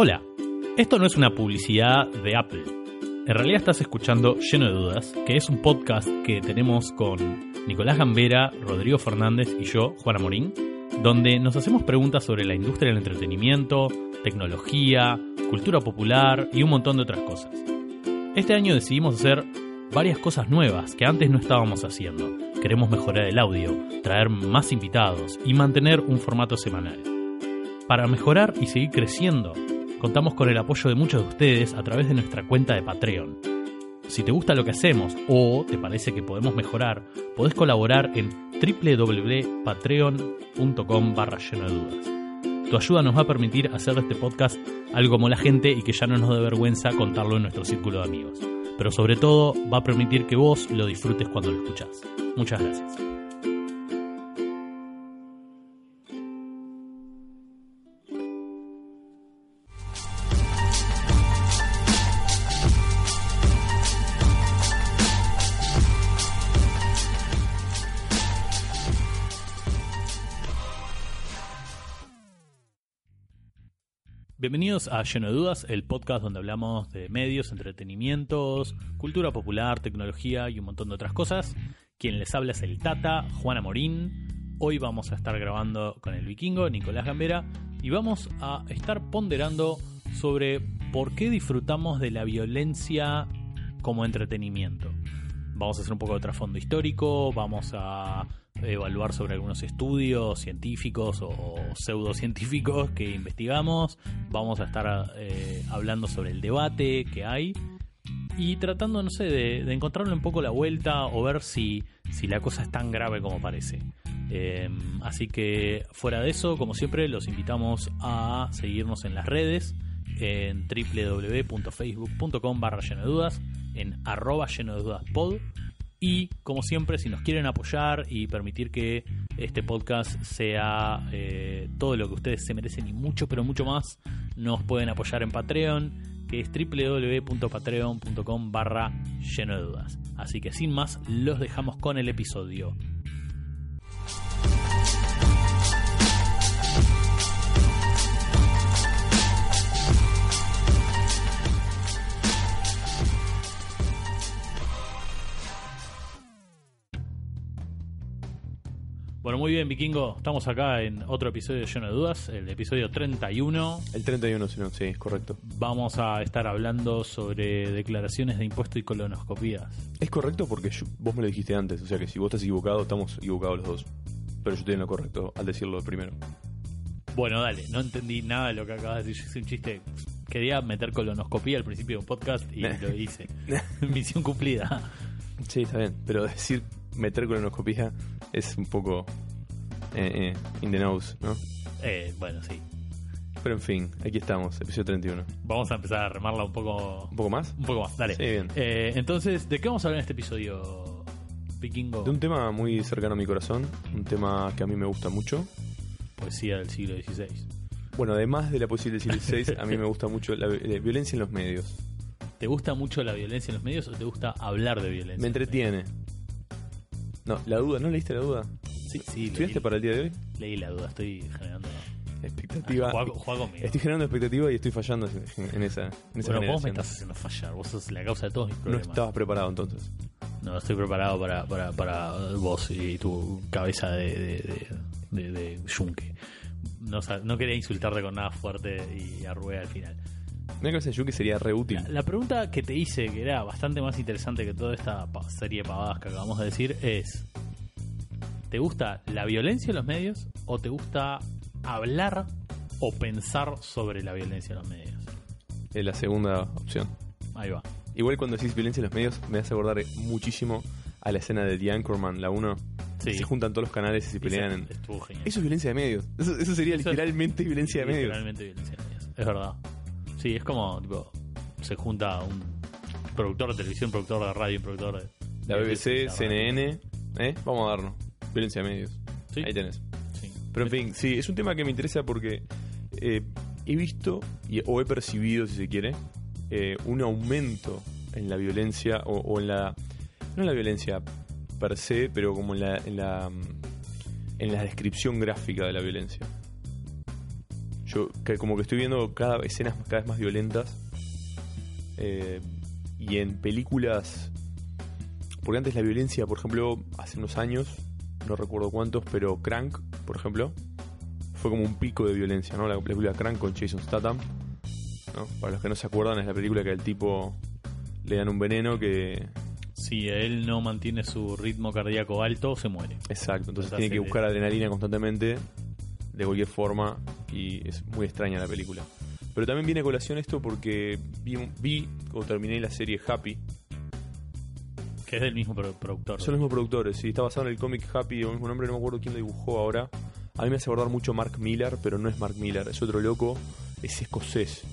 Hola, esto no es una publicidad de Apple. En realidad estás escuchando Lleno de Dudas, que es un podcast que tenemos con Nicolás Gambera, Rodrigo Fernández y yo, Juana Morín, donde nos hacemos preguntas sobre la industria del entretenimiento, tecnología, cultura popular y un montón de otras cosas. Este año decidimos hacer varias cosas nuevas que antes no estábamos haciendo. Queremos mejorar el audio, traer más invitados y mantener un formato semanal. Para mejorar y seguir creciendo, contamos con el apoyo de muchos de ustedes a través de nuestra cuenta de Patreon. Si te gusta lo que hacemos o te parece que podemos mejorar, podés colaborar en www.patreon.com barra lleno de dudas. Tu ayuda nos va a permitir hacer de este podcast algo como la gente y que ya no nos dé vergüenza contarlo en nuestro círculo de amigos. Pero sobre todo va a permitir que vos lo disfrutes cuando lo escuchás. Muchas gracias. Bienvenidos a Lleno de Dudas, el podcast donde hablamos de medios, entretenimientos, cultura popular, tecnología y un montón de otras cosas. Quien les habla es el Tata, Juana Morín. Hoy vamos a estar grabando con el vikingo, Nicolás Gambera, y vamos a estar ponderando sobre por qué disfrutamos de la violencia como entretenimiento. Vamos a hacer un poco de trasfondo histórico, vamos a evaluar sobre algunos estudios científicos o pseudocientíficos que investigamos. Vamos a estar eh, hablando sobre el debate que hay y tratando, no sé, de, encontrarle un poco la vuelta o ver si, si la cosa es tan grave como parece. Em, así que fuera de eso, como siempre, los invitamos a seguirnos en las redes en www.facebook.com barra lleno de dudas, en arroba lleno de dudas pod y como siempre, si nos quieren apoyar y permitir que este podcast sea eh, todo lo que ustedes se merecen y mucho, pero mucho más, nos pueden apoyar en Patreon, que es www.patreon.com barra lleno de dudas. Así que sin más, los dejamos con el episodio. Bueno, muy bien, Vikingo. Estamos acá en otro episodio de Lleno de Dudas, el episodio 31. El 31, si no, sí, es correcto. Vamos a estar hablando sobre declaraciones de impuesto y colonoscopías. Es correcto porque vos me lo dijiste antes, o sea que si vos estás equivocado, estamos equivocados los dos. Pero yo estoy en lo correcto al decirlo primero. Bueno, dale, no entendí nada de lo que acabas de decir. Es un chiste. Quería meter colonoscopía al principio de un podcast y lo hice. Misión cumplida. Sí, está bien, pero decir meter colonoscopía es un poco eh, eh, in the nose, ¿no? Eh, bueno, sí. Pero en fin, aquí estamos, episodio 31. Vamos a empezar a remarla un poco. ¿Un poco más? Un poco más, dale. Sí, bien. Eh, entonces, ¿de qué vamos a hablar en este episodio, Vikingo? De un tema muy cercano a mi corazón, un tema que a mí me gusta mucho. Poesía del siglo XVI. Bueno, además de la poesía del siglo XVI, a mí me gusta mucho la violencia en los medios. ¿Te gusta mucho la violencia en los medios o te gusta hablar de violencia? Me entretiene. No, la duda, ¿no leíste la duda? Sí, sí. ¿Estudiaste para el día de hoy? Leí la duda, estoy generando expectativa. Juego, estoy generando expectativa y estoy fallando en, esa. En esa vos me estás haciendo fallar, vos sos la causa de todos mis problemas. No estabas preparado entonces. No, estoy preparado para, para, para vos y tu cabeza de, de. No, no quería insultarte con nada fuerte y arrugué al final. Una cabeza de yunque sería re útil. La, la, pregunta que te hice, que era bastante más interesante que toda esta serie de pavadas que acabamos de decir, es: ¿te gusta la violencia en los medios o te gusta hablar o pensar sobre la violencia en los medios? Es la segunda opción. Ahí va. Igual cuando decís violencia en los medios, me hace acordar muchísimo a la escena de The Anchorman, la 1. Sí. Se juntan todos los canales y se pelean. Estuvo genial. Eso es violencia de medios. Eso, sería literalmente violencia de medios. Literalmente violencia de medios. Es verdad. Sí, es como, tipo, se junta un productor de televisión, productor de radio, un productor de... La BBC, CNN, ¿eh? Vamos a darnos. Violencia de medios. Ahí tenés. Pero en fin, sí, es un tema que me interesa porque eh, he visto, y, o he percibido, si se quiere, eh, un aumento en la violencia, o, en la... No en la violencia per se, pero como en la, en la, en la descripción gráfica de la violencia. Yo que como que estoy viendo cada escenas cada vez más violentas. Eh, y en películas. Porque antes la violencia, por ejemplo, hace unos años, no recuerdo cuántos, pero Crank, por ejemplo, fue como un pico de violencia, ¿no? La película Crank con Jason Statham. ¿no? Para los que no se acuerdan, es la película que al tipo le dan un veneno que. Si él no mantiene su ritmo cardíaco alto, se muere. Exacto, entonces tiene que buscar adrenalina constantemente, de cualquier forma, y es muy extraña la película. Pero también viene a colación esto porque vi, vi o terminé la serie Happy. Que es del mismo productor. Son los mismos productores, sí. Está basado en el cómic Happy, del mismo nombre, no me acuerdo quién lo dibujó ahora. A mí me hace acordar mucho Mark Miller, pero no es Mark Miller, es otro loco, es escocés.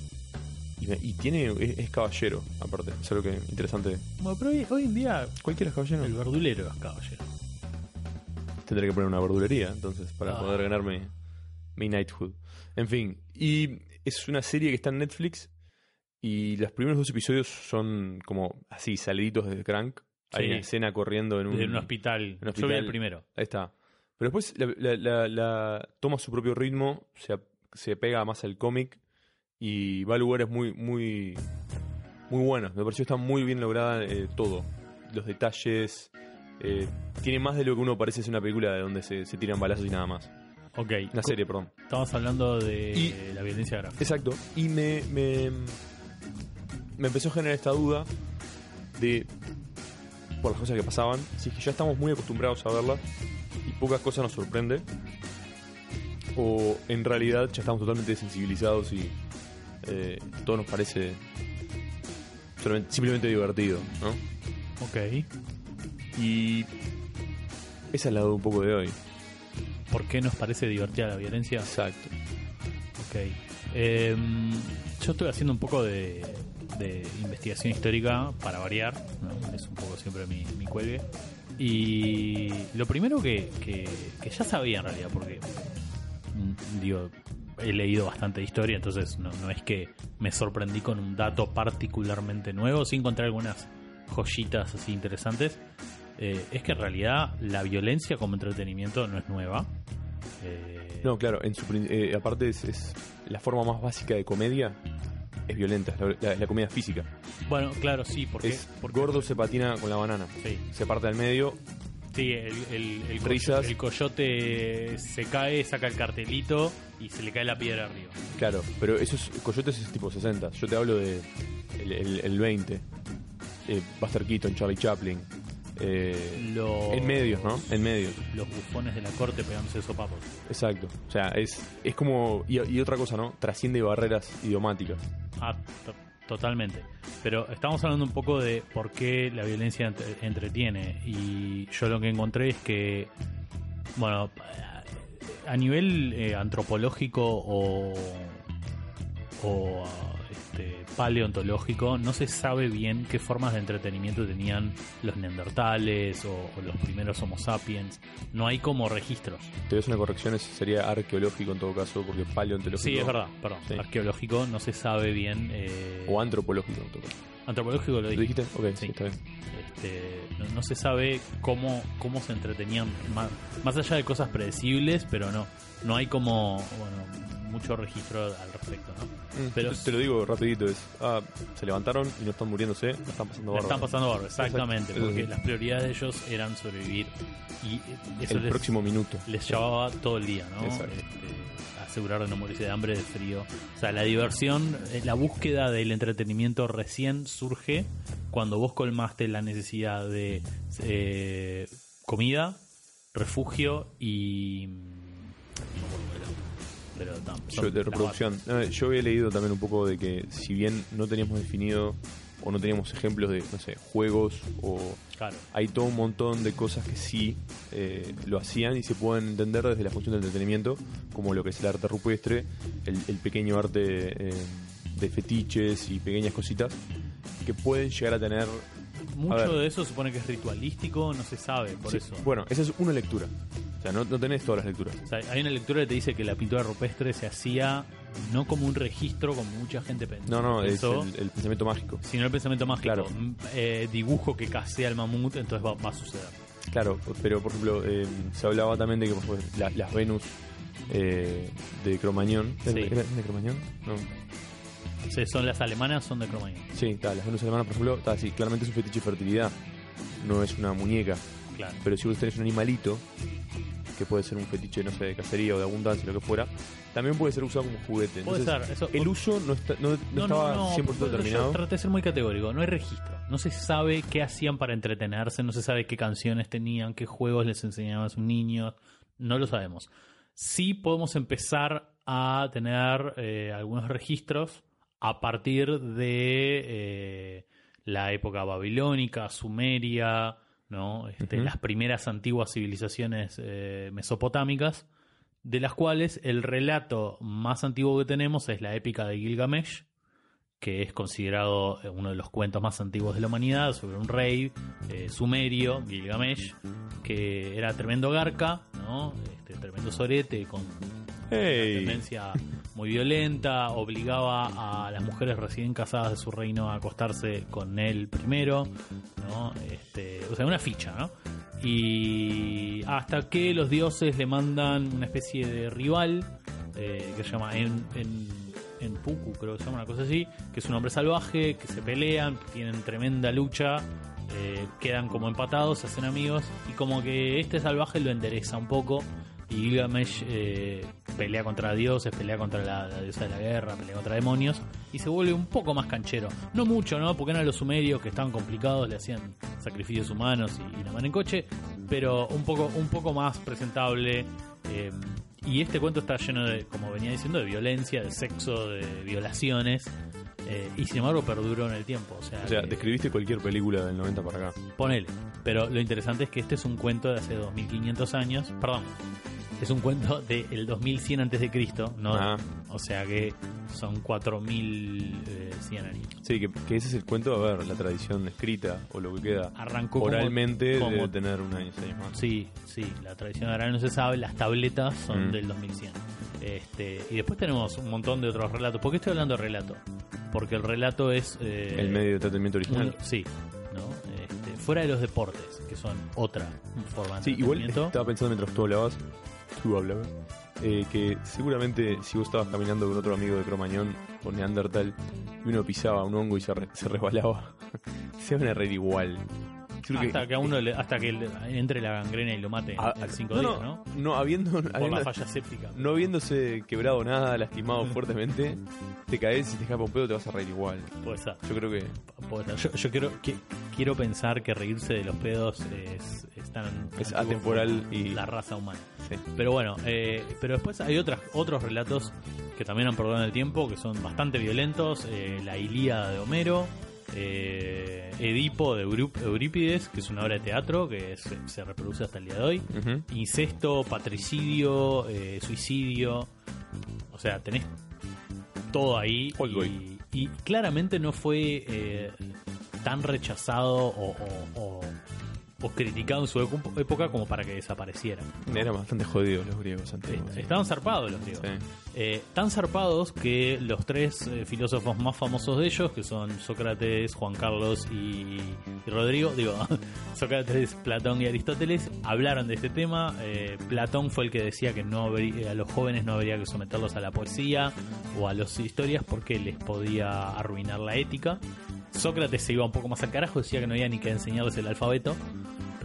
Y, tiene es, caballero, aparte, es algo que interesante. Bueno, pero hoy, en día. Cualquiera es caballero. El verdulero es caballero. Tendré que poner una verdulería, entonces, para ah. poder ganarme mi knighthood. En fin, y es una serie que está en Netflix y los primeros dos episodios son como así, saliditos de Crank. Hay una escena corriendo en un, en un hospital. Yo vi el primero. Ahí está. Pero después la, toma su propio ritmo, se, se pega más al cómic y va a lugares muy, muy, muy buenos. Me pareció está muy bien lograda eh, todo. Los detalles. Eh, tiene más de lo que uno parece ser una película de donde se, se tiran balazos y nada más. Ok. Una serie, perdón. Estamos hablando de la violencia gráfica. Exacto. Y me, me, me empezó a generar esta duda de, por las cosas que pasaban, si es que ya estamos muy acostumbrados a verlas y pocas cosas nos sorprende, o en realidad ya estamos totalmente desensibilizados y eh, todo nos parece simplemente divertido, ¿no? Ok. Y esa es la duda un poco de hoy por qué nos parece divertida la violencia. Exacto. Ok. Em, yo estoy haciendo un poco de, investigación histórica para variar, es un poco siempre mi, mi cuelgue. Y lo primero que, ya sabía en realidad, porque mm, digo, he leído bastante historia, entonces no, no, es que me sorprendí con un dato particularmente nuevo, sí encontré algunas joyitas así interesantes. Eh, es que en realidad la violencia como entretenimiento no es nueva. Eh, no, claro, en su, eh, aparte es, la forma más básica de comedia es violenta, es la, comedia física. Bueno, claro, sí, porque, gordo se patina con la banana, se parte al medio. Sí, el, el, coyote se cae, saca el cartelito y se le cae la piedra arriba. Claro, pero esos coyotes es tipo 60. Yo te hablo de el, 20. Buster Keaton, Charlie Chaplin, eh, en medios, ¿no? En medios. Los bufones de la corte pegándose sopapos. Exacto. O sea, es, es como. Y, otra cosa, ¿no? Trasciende barreras idiomáticas. Ah, totalmente. Pero estamos hablando un poco de por qué la violencia entretiene. Y yo lo que encontré es que. Bueno, a nivel eh, antropológico o. o paleontológico, no se sabe bien qué formas de entretenimiento tenían los neandertales o, los primeros Homo sapiens. No hay como registros. Te ves una corrección, sería arqueológico en todo caso, porque paleontológico. Sí, es verdad, perdón. Arqueológico no se sabe bien. Eh, o antropológico en todo caso. Antropológico lo, dijiste. Ok, sí. está bien. Este, no, se sabe cómo, cómo se entretenían, más, más allá de cosas predecibles, pero no, no hay como, bueno, mucho registro al respecto, ¿no? Mm, Pero te, lo digo rapidito, es, ah, se levantaron y no están muriéndose, no están pasando barro. Están pasando barro, exactamente, porque las prioridades de ellos eran sobrevivir y eso el próximo minuto. Les llevaba todo el día, ¿no? Este, asegurar de no morirse de hambre, de frío. O sea, la diversión, eh, la búsqueda del entretenimiento recién surge cuando vos colmaste la necesidad de eh, comida, refugio y yo, de reproducción. yo había leído también un poco de que si bien no teníamos definido o no teníamos ejemplos de, no sé, juegos o... Hay todo un montón de cosas que sí eh, lo hacían y se pueden entender desde la función del entretenimiento, como lo que es el arte rupestre, el, pequeño arte eh, de fetiches y pequeñas cositas que pueden llegar a tener mucho de eso supone que es ritualístico, no se sabe, por eso. Bueno, esa es una lectura. O sea, no, no tenés todas las lecturas. hay una lectura que te dice que la pintura rupestre se hacía no como un registro como mucha gente pensó. No, no, es el, pensamiento mágico. Sino el pensamiento mágico. Claro. Mm, eh, dibujo que casea al mamut, entonces va, a suceder. Claro, pero por ejemplo, eh, se hablaba también de que las Venus eh, de Cromañón. Sí. ¿Era de Cromañón? No. Sí, son las alemanas, son de Cromañón. Sí, está, las venas alemanas, por ejemplo, así, claramente es un fetiche de fertilidad. No es una muñeca. Claro. Pero si vos tenés un animalito, que puede ser un fetiche, no sé, de cacería o de abundancia, lo que fuera, también puede ser usado como juguete. Puede Entonces, ser. Eso, El uso no, está, no, no estaba 100% yo determinado. traté de ser muy categórico. No hay registro. No se sabe qué hacían para entretenerse, no se sabe qué canciones tenían, qué juegos les enseñaban a sus niños. No lo sabemos. Sí podemos empezar a tener eh, algunos registros a partir de eh, la época babilónica, sumeria, ¿no? Este, las primeras antiguas civilizaciones eh, mesopotámicas, de las cuales el relato más antiguo que tenemos es la épica de Gilgamesh, que es considerado eh, uno de los cuentos más antiguos de la humanidad, sobre un rey eh, sumerio, Gilgamesh, que era tremendo garca, ¿no? Este, tremendo sorete, con tendencia muy violenta, obligaba a las mujeres recién casadas de su reino a acostarse con él primero, ¿no? Este, o sea, una ficha, ¿no? Y hasta que los dioses le mandan una especie de rival eh, que se llama en, en, en Puku, creo que se llama una cosa así, que es un hombre salvaje, que se pelean, tienen tremenda lucha, eh, quedan como empatados, se hacen amigos, y como que este salvaje lo endereza un poco, y Gilgamesh eh, pelea contra dioses, pelea contra la, la diosa de la guerra, pelea contra demonios, y se vuelve un poco más canchero. No mucho, ¿no? Porque eran los sumerios que estaban complicados, le hacían sacrificios humanos y, y la mano en coche, pero un poco, un poco más presentable. eh, y este cuento está lleno de, como venía diciendo, de violencia, de sexo, de violaciones. eh, y sin embargo perduró en el tiempo. O sea, O sea, que- describiste cualquier película del 90 para acá. Ponele. Pero lo interesante es que este es un cuento de hace 2500 años. Perdón. Es un cuento del 2100 antes de Cristo, ¿no? Ah. O sea que son 4100 años. Sí, que, que ese es el cuento, a ver, la tradición escrita o lo que queda Arrancó como- oralmente como- debe tener un año, seis más. Sí, sí, la tradición oral no se sabe, las tabletas son Mm. del 2100. Este, y después tenemos un montón de otros relatos. ¿Por qué estoy hablando de relato? Porque el relato es... eh, El medio de tratamiento original. un- sí, ¿no? Este, fuera de los deportes, que son otra forma de Sí, igual estaba pensando mientras tú hablabas, tú hablabas, eh, que seguramente si vos estabas caminando con otro amigo de Cromañón o Neandertal y uno pisaba un hongo y se, re- se resbalaba, se van a reír igual. Creo hasta que a uno le- hasta que le- entre la gangrena y lo mate Ah, en cinco no, días, no, ¿no? no, habiendo, Por la falla séptica. no habiéndose quebrado nada, lastimado fuertemente, te caes y te escapa un pedo, te vas a reír igual. Puede ser. Yo creo que. Yo, yo quiero, que- quiero pensar que reírse de los pedos es, es tan Es atemporal y- la raza humana. sí. Pero bueno, eh, pero después hay otras, otros relatos que también han perdurado en el tiempo, que son bastante violentos. eh, la Ilíada de Homero, eh, Edipo de Eurípides, que es una obra de teatro que se, se reproduce hasta el día de hoy. Incesto, patricidio, eh, suicidio. O sea, tenés todo ahí. Y, y claramente no fue eh, tan rechazado o, o- o- o criticado en su época como para que desapareciera. Eran bastante jodidos los griegos antiguos. Estaban zarpados los griegos. Sí. Eh, tan zarpados que los tres eh, filósofos más famosos de ellos, que son Sócrates, Juan Carlos y, y Rodrigo, digo, Sócrates, Platón y Aristóteles, hablaron de este tema. Eh, Platón fue el que decía que no habría- a los jóvenes no habría que someterlos a la poesía o a las historias porque les podía arruinar la ética. Sócrates se iba un poco más al carajo, decía que no había ni que enseñarles el alfabeto.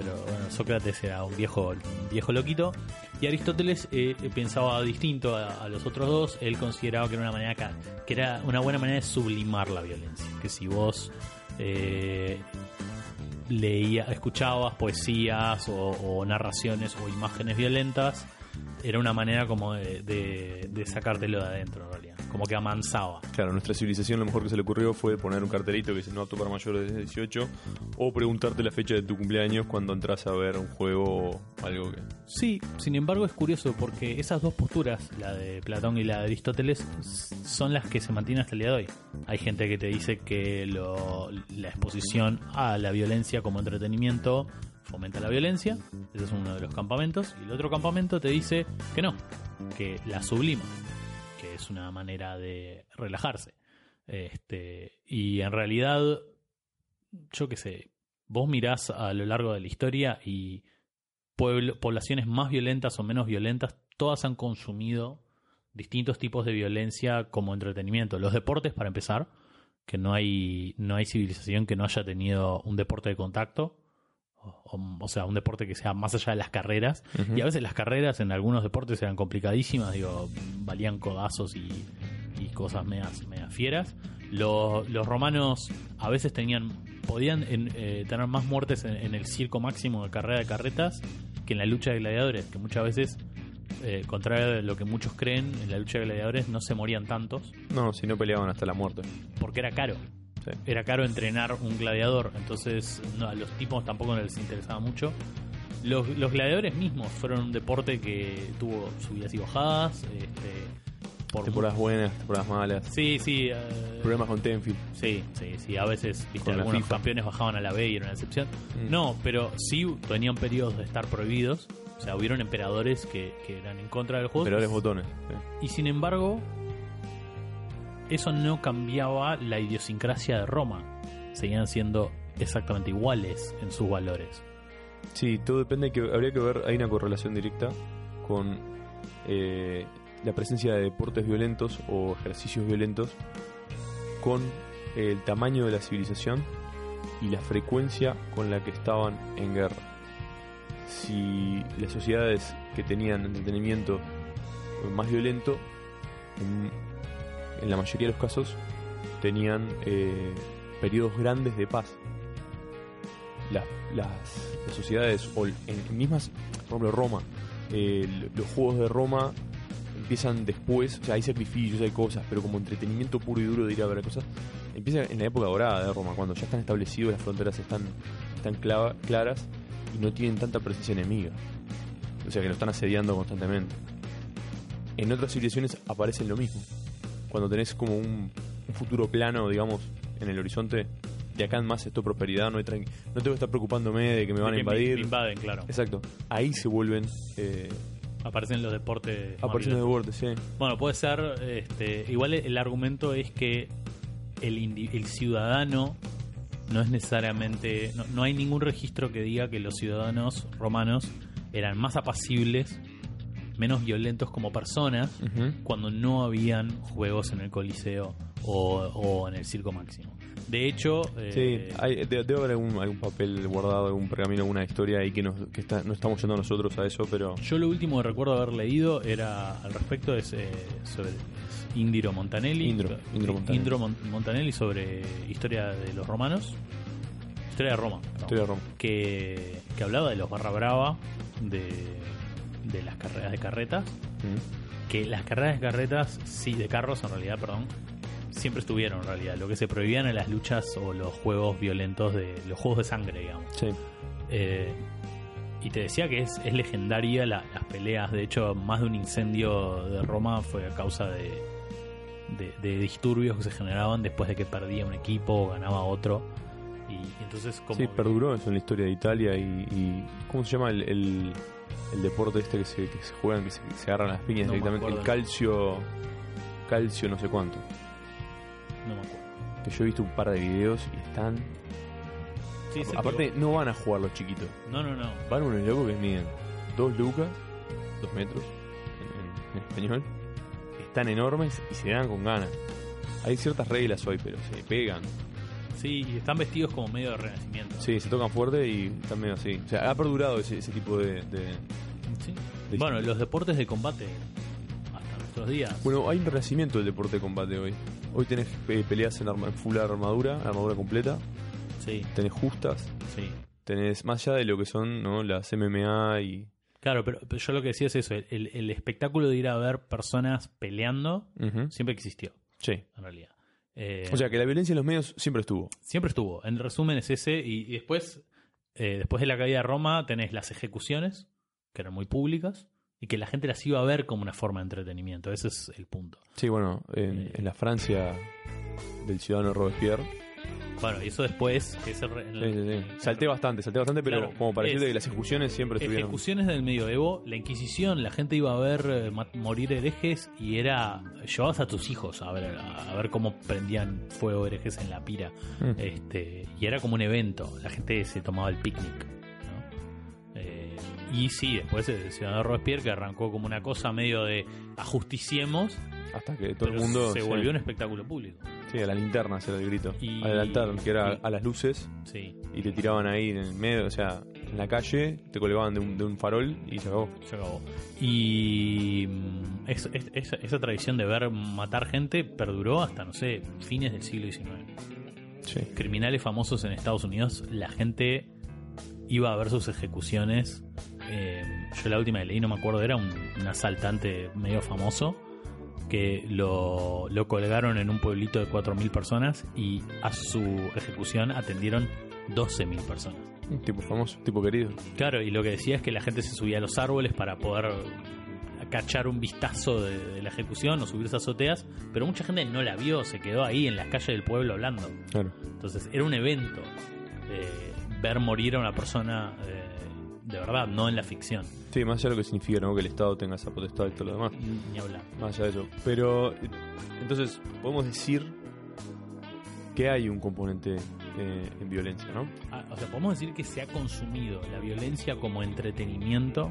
Pero bueno, Sócrates era un viejo, viejo loquito. Y Aristóteles eh, pensaba distinto a, los otros dos. Él consideraba que era una manera que era una buena manera de sublimar la violencia. Que si vos eh, leía, escuchabas poesías o, narraciones o imágenes violentas, era una manera como de, de- de sacártelo de adentro. Como que amansaba. Claro, nuestra civilización lo mejor que se le ocurrió fue poner un cartelito que dice no apto para mayores de 18 o preguntarte la fecha de tu cumpleaños cuando entras a ver un juego o algo que... Sí, sin embargo es curioso porque esas dos posturas, la de Platón y la de Aristóteles, son las que se mantienen hasta el día de hoy. Hay gente que te dice que lo- la exposición a la violencia como entretenimiento fomenta la violencia, ese es uno de los campamentos, y el otro campamento te dice que no, que la sublima, que es una manera de relajarse. Este, y en realidad, yo qué sé, vos mirás a lo largo de la historia y poblaciones más violentas o menos violentas todas han consumido distintos tipos de violencia como entretenimiento. Los deportes, para empezar, que no hay, no hay civilización que no haya tenido un deporte de contacto. O, sea, un deporte que sea más allá de las carreras. Y a veces las carreras en algunos deportes eran complicadísimas, digo, valían codazos y, cosas medias, fieras. Los, los, romanos a veces tenían podían eh, tener más muertes en, el circo máximo de carrera de carretas que en la lucha de gladiadores, que muchas veces eh, contrario a lo que muchos creen, en la lucha de gladiadores no se morían tantos. No, si no peleaban hasta la muerte. Porque era caro. Era caro entrenar un gladiador, entonces a los tipos tampoco les interesaba mucho. Los, gladiadores mismos fueron un deporte que tuvo subidas y bajadas. Este, por temporadas buenas, temporadas malas. Sí, sí. Uh, Problemas con Tenfield. Sí, sí, sí. A veces ¿viste? algunos campeones bajaban a la B y era una excepción. Mm. No, pero sí tenían periodos de estar prohibidos. O sea, hubieron emperadores que, eran en contra del juego. Emperadores botones. Y sin embargo, eso no cambiaba la idiosincrasia de Roma. Seguían siendo exactamente iguales en sus valores. Sí, todo depende. que Habría que ver, hay una correlación directa con eh, la presencia de deportes violentos o ejercicios violentos con el tamaño de la civilización y la frecuencia con la que estaban en guerra si las sociedades que tenían entretenimiento más violento, en, la mayoría de los casos, tenían eh, periodos grandes de paz. las, sociedades, o en, mismas, por ejemplo, Roma, los juegos de Roma empiezan después, o sea, hay sacrificios, hay cosas, pero como entretenimiento puro y duro de ir a ver cosas, empieza en la época dorada de Roma, cuando ya están establecidos, las fronteras están, están claras y no tienen tanta presencia enemiga. O sea que lo están asediando constantemente. En otras civilizaciones aparece lo mismo. Cuando tenés como un, futuro plano, digamos, en el horizonte, de acá en más esto prosperidad, no, hay no tengo que estar preocupándome de que me van a invadir. Me invaden, claro. Exacto. Ahí se vuelven. Eh, aparecen los deportes. Aparecen los deportes, sí. Bueno, puede ser. Este, igual el argumento es que el, el ciudadano no es necesariamente, no, hay ningún registro que diga que los ciudadanos romanos eran más apacibles, menos violentos como personas, cuando no habían juegos en el Coliseo o, en el Circo Máximo. De hecho... Eh, sí, debe, haber algún, papel guardado, algún pergamino, alguna historia ahí que, nos, que está, no estamos yendo nosotros a eso, pero... Yo lo último que recuerdo haber leído era al respecto es eh, sobre Indiro Montanelli. Indro, Montanelli. sobre historia de los romanos. Historia de Roma. Historia de Roma. Que, que, hablaba de los barra brava, de, de las carreras de carretas. Mm. Que las carreras de carretas, sí, de carros en realidad, perdón, siempre estuvieron en realidad. Lo que se prohibían en las luchas o los juegos violentos de los juegos de sangre, digamos. Sí. Eh, y te decía que es, es legendaria las peleas. De hecho, más de un incendio de Roma fue a causa de, de, disturbios que se generaban después de que perdía un equipo o ganaba otro. Y, entonces como... Sí, perduró eso en la historia de Italia y... ¿Cómo se llama el, el, deporte este que se, que se juegan, que se, agarran las piñas directamente? El calcio... Calcio no sé cuánto. No me acuerdo. Que yo he visto un par de videos y están... Aparte, no van a jugar los chiquitos. No, no, no. Van unos locos que miden dos lucas, dos metros en español están enormes y se dan con ganas. Hay ciertas reglas hoy, pero se pegan. Sí, y están vestidos como medio de renacimiento. Sí, se tocan fuerte y están medio así. O sea, ha perdurado ese, tipo de... ¿Sí? bueno, los deportes de combate hasta nuestros días. Bueno, hay un renacimiento del deporte de combate hoy. Hoy tenés peleas en, arma, full armadura, armadura completa. Sí. Tenés justas. Sí. Tenés más allá de lo que son ¿no? las MMA y Claro, pero, yo lo que decía es eso, el, espectáculo de ir a ver personas peleando siempre existió. Sí. En realidad. Eh, o sea que la violencia en los medios siempre estuvo. Siempre estuvo. En resumen es ese. Y, después, eh, después de la caída de Roma, tenés las ejecuciones, que eran muy públicas, y que la gente las iba a ver como una forma de entretenimiento. Ese es el punto. Sí, bueno, en, eh, en la Francia del ciudadano Robespierre bueno, y eso después. Salté bastante, salté bastante, pero como para decirte que las ejecuciones siempre estuvieron. Ejecuciones del medioevo, la Inquisición, la gente iba a ver eh, morir herejes y era. Llevabas a tus hijos a ver, a ver cómo prendían fuego herejes en la pira. Mm. Este, y era como un evento, la gente se tomaba el picnic. Y sí, después el ciudadano Robespierre que arrancó como una cosa medio de ajusticiemos. Hasta que todo el mundo. Se volvió un espectáculo público. Sí, a la linterna era el grito. Y, al altar, que era a las luces. Sí. Y te tiraban ahí en el medio, o sea, en la calle, te colgaban de un, de un farol y se acabó. Se acabó. Y mm, esa tradición de ver matar gente perduró hasta, no sé, fines del siglo XIX. Sí. Criminales famosos en Estados Unidos, la gente iba a ver sus ejecuciones. Eh, yo la última que leí, no me acuerdo, era un, asaltante medio famoso que lo, lo, colgaron en un pueblito de 4.000 personas y a su ejecución atendieron 12.000 personas. Un tipo famoso, tipo querido. Claro, y lo que decía es que la gente se subía a los árboles para poder cachar un vistazo de, la ejecución o subirse a azoteas, pero mucha gente no la vio, se quedó ahí en las calles del pueblo hablando. Claro. Entonces era un evento. Eh, ver morir a una persona eh, de verdad, no en la ficción. Sí, más allá de lo que significa ¿no? que el Estado tenga esa potestad y todo lo demás. Ni hablar. Más allá de eso. Pero, entonces, podemos decir que hay un componente eh, en violencia, ¿no? Ah, o sea, podemos decir que se ha consumido la violencia como entretenimiento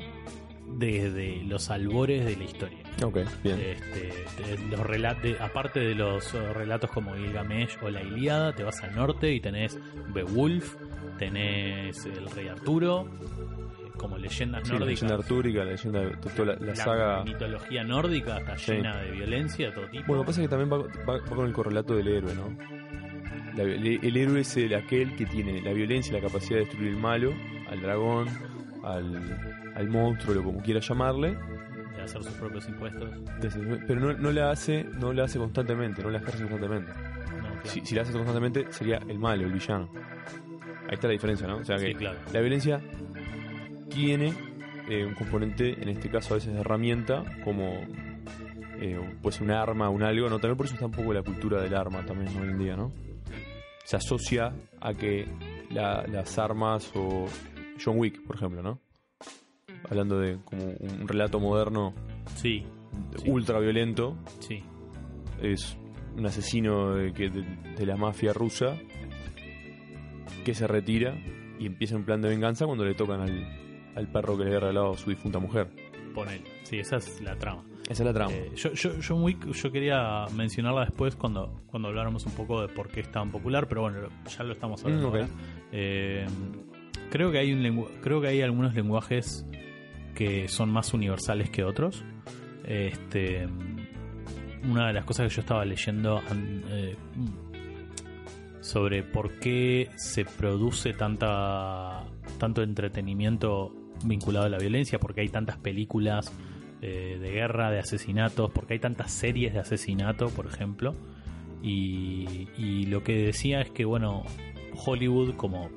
desde los albores de la historia. Ok, bien. Este, los relatos, aparte de los eh, relatos como Gilgamesh o la Ilíada, te vas al norte y tenés Beowulf, tenés el Rey Arturo, como leyendas nórdicas. La leyenda artúrica, la leyenda de toda la, saga. mitología nórdica está llena de violencia de todo tipo. Bueno, pasa que también va, con el correlato del héroe, ¿no? el, héroe es el, aquel que tiene la violencia y la capacidad de destruir el malo, al dragón, al, al monstruo, lo como quiera llamarle. De hacer sus propios impuestos. Pero no, no la hace, no la hace constantemente, no la ejerce constantemente. si, si la hace constantemente sería el malo, el villano. Ahí está la diferencia, ¿no? O sea que la violencia tiene eh, un componente, en este caso a veces de herramienta, como eh, pues un arma, un algo, ¿no? También por eso está un poco la cultura del arma también hoy en día, ¿no? Se asocia a que las armas o John Wick, por ejemplo, ¿no? Hablando de como un relato moderno sí, ultra violento. Sí. Es un asesino de, de la mafia rusa que se retira y empieza un plan de venganza cuando le tocan al, perro que le había regalado a su difunta mujer. Pone, sí, esa es la trama. Esa es la trama. Eh, yo, yo, Wick, yo quería mencionarla después cuando, cuando habláramos un poco de por qué es tan popular, pero bueno, ya lo estamos hablando. Mm, eh, creo que hay un creo que hay algunos lenguajes que son más universales que otros. Este, una de las cosas que yo estaba leyendo eh, sobre por qué se produce tanta tanto entretenimiento vinculado a la violencia, porque hay tantas películas eh, de guerra, de asesinatos, porque hay tantas series de asesinato, por ejemplo. Y, y lo que decía es que, bueno, Hollywood como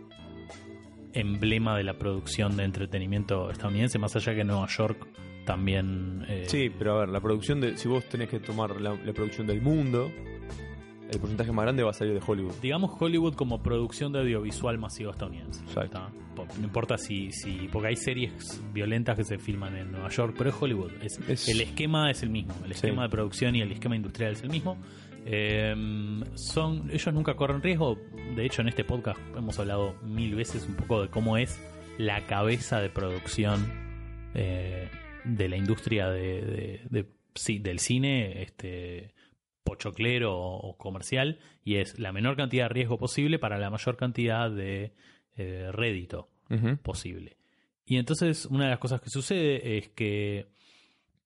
emblema de la producción de entretenimiento estadounidense, más allá que Nueva York también... Eh, sí, pero a ver, la producción de... Si vos tenés que tomar la producción del mundo, el porcentaje más grande va a salir de Hollywood. Digamos Hollywood como producción de audiovisual masivo estadounidense. Exacto. No importa si, si. Porque hay series violentas que se filman en Nueva York, pero es Hollywood. Es, El esquema es el mismo. El esquema de producción y el esquema industrial es el mismo. Eh, son Ellos nunca corren riesgo. De hecho, en este podcast hemos hablado mil veces un poco de cómo es la cabeza de producción eh, de la industria de, de, sí, del cine. Este pochoclero o comercial y es la menor cantidad de riesgo posible para la mayor cantidad de eh, rédito posible. Y entonces una de las cosas que sucede es que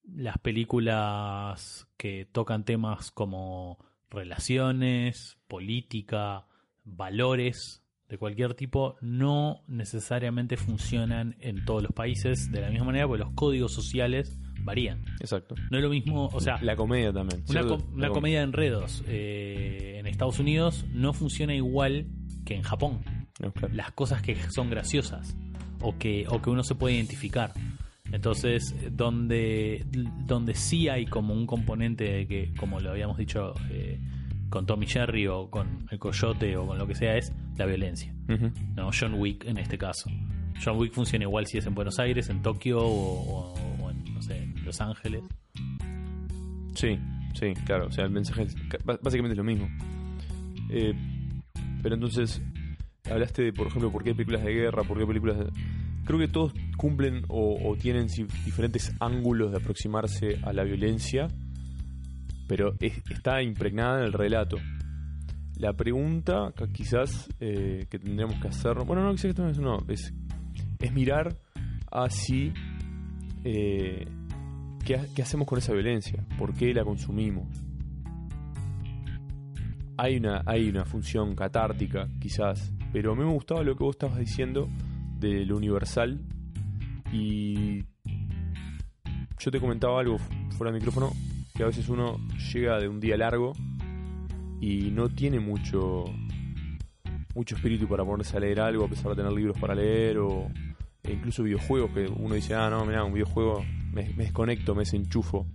las películas que tocan temas como relaciones, política, valores de cualquier tipo no necesariamente funcionan en todos los países de la misma manera porque los códigos sociales varían. Exacto. No es lo mismo, o sea... La comedia también. Una, comedia de enredos eh, en Estados Unidos no funciona igual que en Japón. Las cosas que son graciosas o que, o que uno se puede identificar. Entonces, donde, donde sí hay como un componente de que, como lo habíamos dicho eh, con Tommy Jerry o con el Coyote o con lo que sea, es la violencia. ¿no? John Wick en este caso. John Wick funciona igual si es en Buenos Aires, en Tokio o, los Ángeles. Sí, sí, claro. O sea, el mensaje es, básicamente es lo mismo. Eh, pero entonces, hablaste de, por ejemplo, por qué películas de guerra, por qué películas de... Creo que todos cumplen o, tienen diferentes ángulos de aproximarse a la violencia, pero está impregnada en el relato. La pregunta quizás eh, que tendríamos que hacer, bueno, no, quizás no, es, es mirar a si eh, ¿qué, hacemos con esa violencia, por qué la consumimos. Hay una, hay una función catártica, quizás, pero me gustaba lo que vos estabas diciendo de lo universal y yo te comentaba algo fuera del micrófono, que a veces uno llega de un día largo y no tiene mucho mucho espíritu para ponerse a leer algo a pesar de tener libros para leer o e incluso videojuegos que uno dice, ah, no, mira, un videojuego me, desconecto, me desenchufo.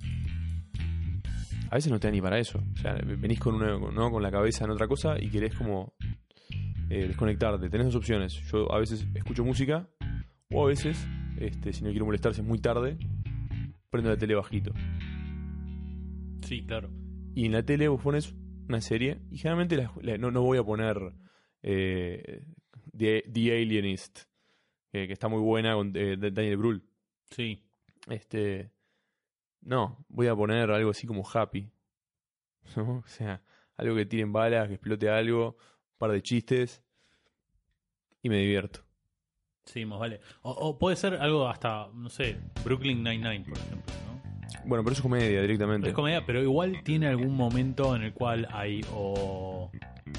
A veces no te da ni para eso. O sea, venís con, una, con la cabeza en otra cosa y querés como eh, desconectarte. Tenés dos opciones. Yo a veces escucho música o a veces, este, si no quiero molestar, si es muy tarde, prendo la tele bajito. Sí, claro. Y en la tele vos pones una serie y generalmente no, no voy a poner eh, The, Alienist, que, está muy buena con eh, Daniel Brühl. Sí. Este. No, voy a poner algo así como happy. O sea, algo que tiren balas, que explote algo, un par de chistes y me divierto. Sí, más vale. O, puede ser algo hasta, no sé, Brooklyn Nine-Nine, por ejemplo, ¿no? Bueno, pero eso es comedia directamente. Es comedia, pero igual tiene algún momento en el cual hay o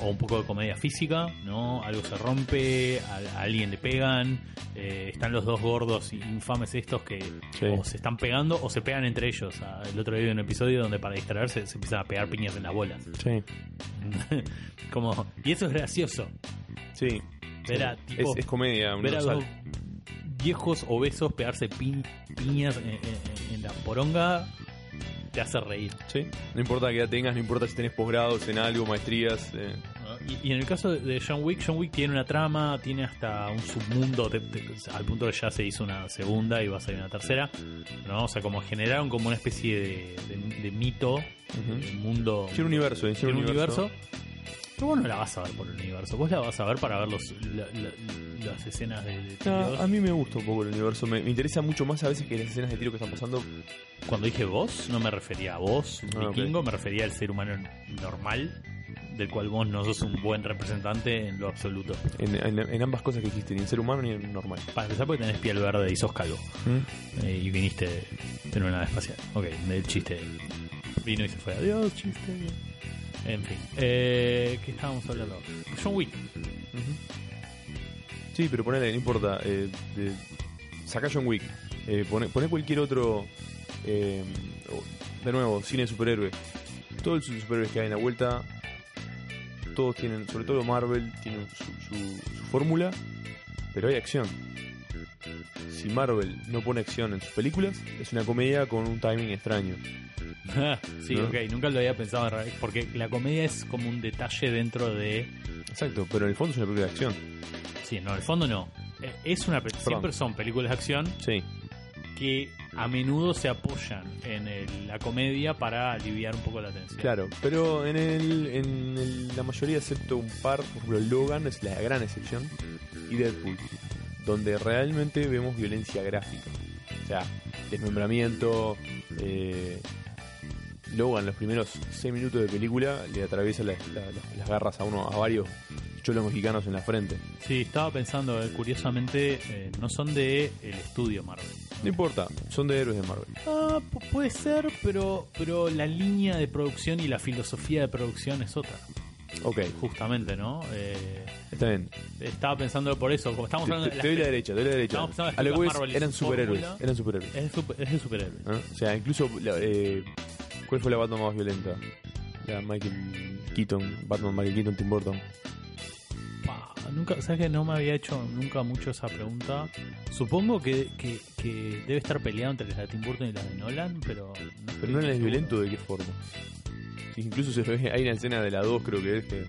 o un poco de comedia física, ¿no? Algo se rompe, a, alguien le pegan, eh, están los dos gordos infames estos que o se están pegando o se pegan entre ellos. Ah, el otro día vi un episodio donde para distraerse se empiezan a pegar piñas en las bolas. Sí. Como, y eso es gracioso. Sí. es, comedia. Ver a dos viejos obesos pegarse piñas en la poronga te hace reír. Sí, no importa que ya tengas, no importa si tenés posgrados en algo, maestrías. Eh. Ah, y, en el caso de John Wick, John Wick tiene una trama, tiene hasta un submundo, al punto que ya se hizo una segunda y va a salir una tercera. ¿no? O sea, como generaron como una especie de, mito, un mundo. Tiene un universo, tiene un universo vos no la vas a ver por el universo, vos la vas a ver para ver los, las escenas de, tiro. a mí me gusta un poco el universo, me, interesa mucho más a veces que las escenas de tiro que están pasando. Cuando dije vos, no me refería a vos, ah, vikingo, me refería al ser humano normal, del cual vos no sos un buen representante en lo absoluto. En, ambas cosas que dijiste, ni en ser humano ni en normal. Para empezar, porque tenés piel verde y sos calvo. ¿Mm? Eh, y viniste en una nave espacial. Ok, el chiste vino y se fue. Adiós, chiste. En fin. Eh, ¿Qué estábamos hablando? John Wick. Sí, pero ponele, no importa. Eh, de, saca John Wick. Eh, pone, cualquier otro. Eh, de nuevo, cine de superhéroes. Todos los superhéroes que hay en la vuelta. Todos tienen, sobre todo Marvel, tienen su fórmula. Pero hay acción. Si Marvel no pone acción en sus películas, es una comedia con un timing extraño. sí, ok, nunca lo había pensado porque la comedia es como un detalle dentro de... Exacto, pero en el fondo es una película de acción. Sí, no, en el fondo no. Es una siempre son películas de acción sí. que a menudo se apoyan en la comedia para aliviar un poco la tensión. Claro, pero en, el, en la mayoría, excepto un par, por ejemplo, Logan es la gran excepción y Deadpool, donde realmente vemos violencia gráfica. O sea, desmembramiento, eh, Logan, los primeros 6 minutos de película, le atraviesa las garras a uno, a varios cholos mexicanos en la frente. Sí, estaba pensando, eh, curiosamente, eh, no son de el estudio Marvel. No importa, son de héroes de Marvel. Ah, puede ser, pero, pero la línea de producción y la filosofía de producción es otra. Ok. Justamente, ¿no? Eh, Está bien. Estaba pensando por eso. Como estamos hablando te, te, doy la derecha, te doy la derecha. A lo eran superhéroes. Eran superhéroes. Es, de superhéroes. ¿Ah? O sea, incluso eh, ¿Cuál fue la Batman más violenta? La Michael Keaton, Batman Michael Keaton, Tim Burton. nunca, ¿Sabes que no me había hecho nunca mucho esa pregunta? Supongo que, que, debe estar peleado entre la de Tim Burton y la de Nolan, pero... No pero Nolan es violento de qué forma. Incluso se ve, hay una escena de la 2 creo que es que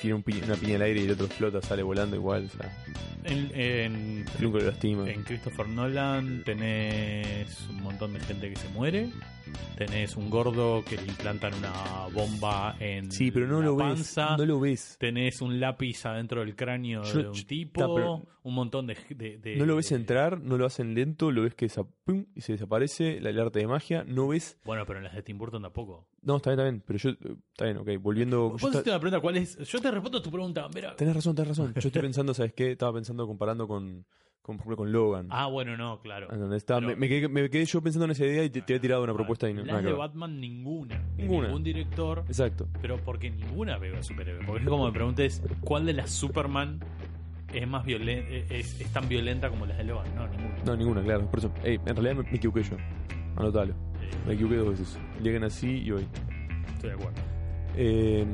tiene un una piña al aire y el otro explota, sale volando igual. O sea, en, en, lo lastima. en Christopher Nolan tenés un montón de gente que se muere tenés un gordo que le implantan una bomba en sí, pero no la lo panza, ves, no lo ves. tenés un lápiz adentro del cráneo Yo- de un yo- tipo, ta, un montón de, de- de- No lo ves entrar, no lo hacen lento, lo ves que pum, y se desaparece la- el arte de magia, no ves... Bueno, pero en las de Tim Burton tampoco. No, está bien, está bien, pero yo... eh, Está bien, ok, volviendo... Vos hiciste una pregunta, ¿cuál es? Yo te respondo tu pregunta. Mira. Tenés razón, tenés razón. Yo estoy pensando, ¿sabes qué? Estaba pensando comparando con, con por ejemplo, con Logan. Ah, bueno, no, claro. Estaba- pero- me, me quedé, me quedé yo pensando en esa idea y te, te he tirado una propuesta y no, Las de. Batman ninguna. De Ninguna. Ningún director. Exacto. Pero porque ninguna veo a superhéroe. Porque es como me preguntes, ¿cuál de las Superman es más violenta, es, es tan violenta como las de Logan? No, ninguna. No, ninguna, claro. Por eso, ey, en realidad me, me equivoqué yo. Anotalo. Eh, Me equivoqué dos veces. Lleguen así y hoy. estoy de acuerdo. Eh,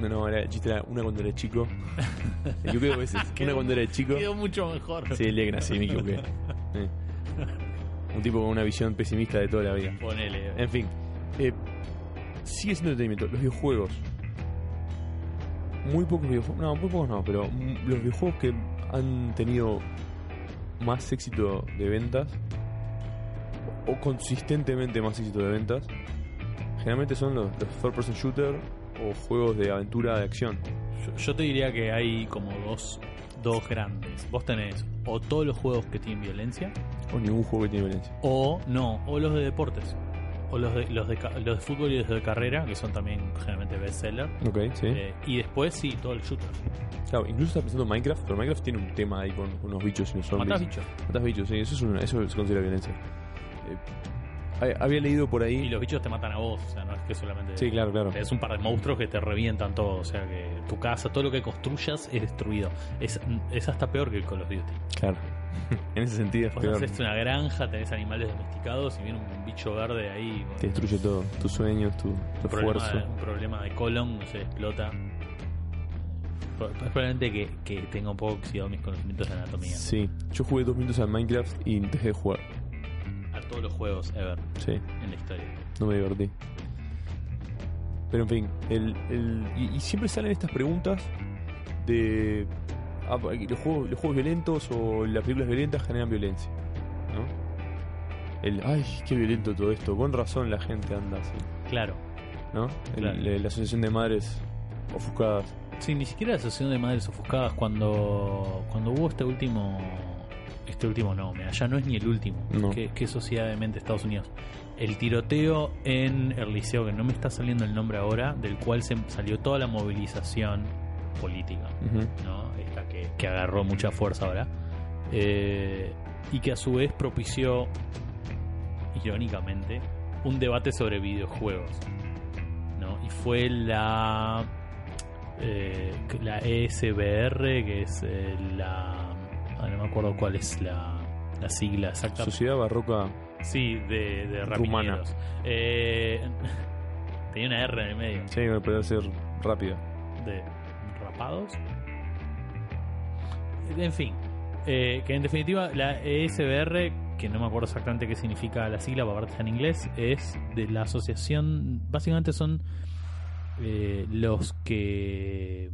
no, no, era el chiste era una cuando era chico. Me equivoqué dos veces. Quedó- una cuando era chico. Quedó mucho mejor. Sí, lleguen así, me equivoqué. Un tipo con una visión pesimista de toda la vida. Ponele. En fin, eh, sigue siendo entretenimiento. Los videojuegos. Muy pocos videojuegos. No, muy pocos no, pero los videojuegos que han tenido más éxito de ventas o consistentemente más éxito de ventas generalmente son los, los third person shooter o juegos de aventura de acción. Yo, yo te diría que hay como dos, dos grandes. Vos tenés o todos los juegos que tienen violencia, O ningún juego que tiene violencia. o no, o los de deportes. O los de, los de, los de fútbol y los de carrera, que son también generalmente bestseller. Ok, sí. Eh, y después sí, todo el shooter. Claro, incluso está pensando en Minecraft, pero Minecraft tiene un tema ahí con, unos bichos y unos zombies. Matás bichos. Matás bichos, sí, eso, es una- eso se considera violencia. Eh, había leído por ahí. Y los bichos te matan a vos, o sea, no es que solamente... Sí, claro, claro. Es un par de monstruos que te revientan todo, o sea que tu casa, todo lo que construyas es destruido. Es, es hasta peor que el Call of Duty. Claro. en ese sentido es Vos peor. haces una granja, tenés animales domesticados y viene un bicho verde ahí. bueno, Te destruye todo. Tus sueños, tu, tu un, problema, esfuerzo. un problema de colon, sé, explota. Es probablemente que, que tenga un poco oxidado mis conocimientos de anatomía. Sí. Yo jugué dos minutos al Minecraft y dejé de jugar. Todos los juegos ever Sí. en la historia. No me divertí. Pero en fin, el, el, y, y siempre salen estas preguntas de ah, los, juegos, los juegos violentos o las películas violentas generan violencia. ¿No? El, ay, qué violento todo esto. Con razón la gente anda así. Claro. ¿No? Claro. la asociación de madres ofuscadas. Sí, ni siquiera la asociación de madres ofuscadas cuando cuando hubo este último este último no, mira, ya no es ni el último. No. Que sociedad de mente Estados Unidos. El tiroteo en el liceo, que no me está saliendo el nombre ahora, del cual se salió toda la movilización política. ¿no? Esta que, que agarró mucha fuerza ahora. Eh, y que a su vez propició, irónicamente, un debate sobre videojuegos. ¿no? Y fue la eh, la ESBR, que es eh, la. Ah, no me acuerdo cuál es la, la sigla exacta. Sociedad barroca. Sí, de, de Rumana. Eh, tenía una R en el medio. Sí, me puede ser rápida. De rapados. En fin. eh, que en definitiva la ESBR, que no me acuerdo exactamente qué significa la sigla, para está en inglés, es de la asociación. Básicamente son eh, los que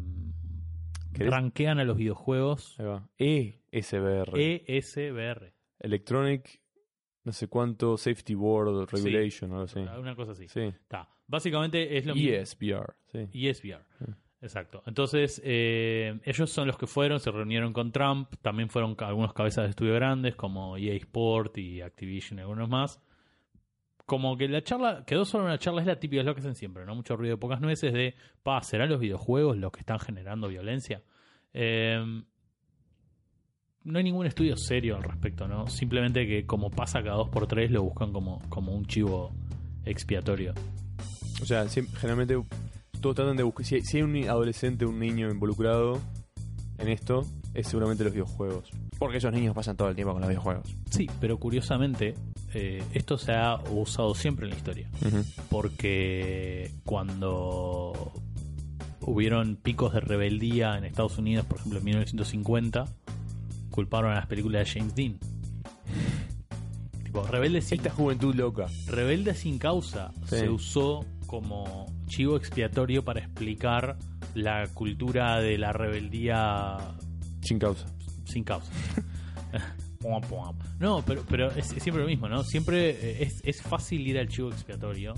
¿Querés? rankean a los videojuegos Ahí va. ESBR. ESBR. Electronic, no sé cuánto, Safety Board Regulation, o algo así. Una cosa así. Sí. Está. Básicamente es lo mismo. ESBR, sí. ESPR. Exacto. Entonces, eh, ellos son los que fueron, se reunieron con Trump. También fueron algunos cabezas de estudio grandes como EA Sport y Activision y algunos más. Como que la charla quedó solo una charla, es la típica, es lo que hacen siempre, ¿no? Mucho ruido, pocas nueces de, pa, ¿serán los videojuegos los que están generando violencia? Eh, no hay ningún estudio serio al respecto, ¿no? Simplemente que como pasa cada dos por tres lo buscan como, como un chivo expiatorio. O sea, generalmente todos tratan de buscar. Si hay, si hay un adolescente, un niño involucrado en esto, es seguramente los videojuegos. Porque esos niños pasan todo el tiempo con los videojuegos. Sí, pero curiosamente, eh, esto se ha usado siempre en la historia. Porque cuando hubieron picos de rebeldía en Estados Unidos, por ejemplo en 1950, culparon a las películas de James Dean. tipo, rebelde sin, Esta juventud loca. rebelde sin causa Sí. se usó como chivo expiatorio para explicar la cultura de la rebeldía Sin causa. sin causa. No, pero, pero es, siempre lo mismo, ¿no? Siempre eh, es, es fácil ir al chivo expiatorio.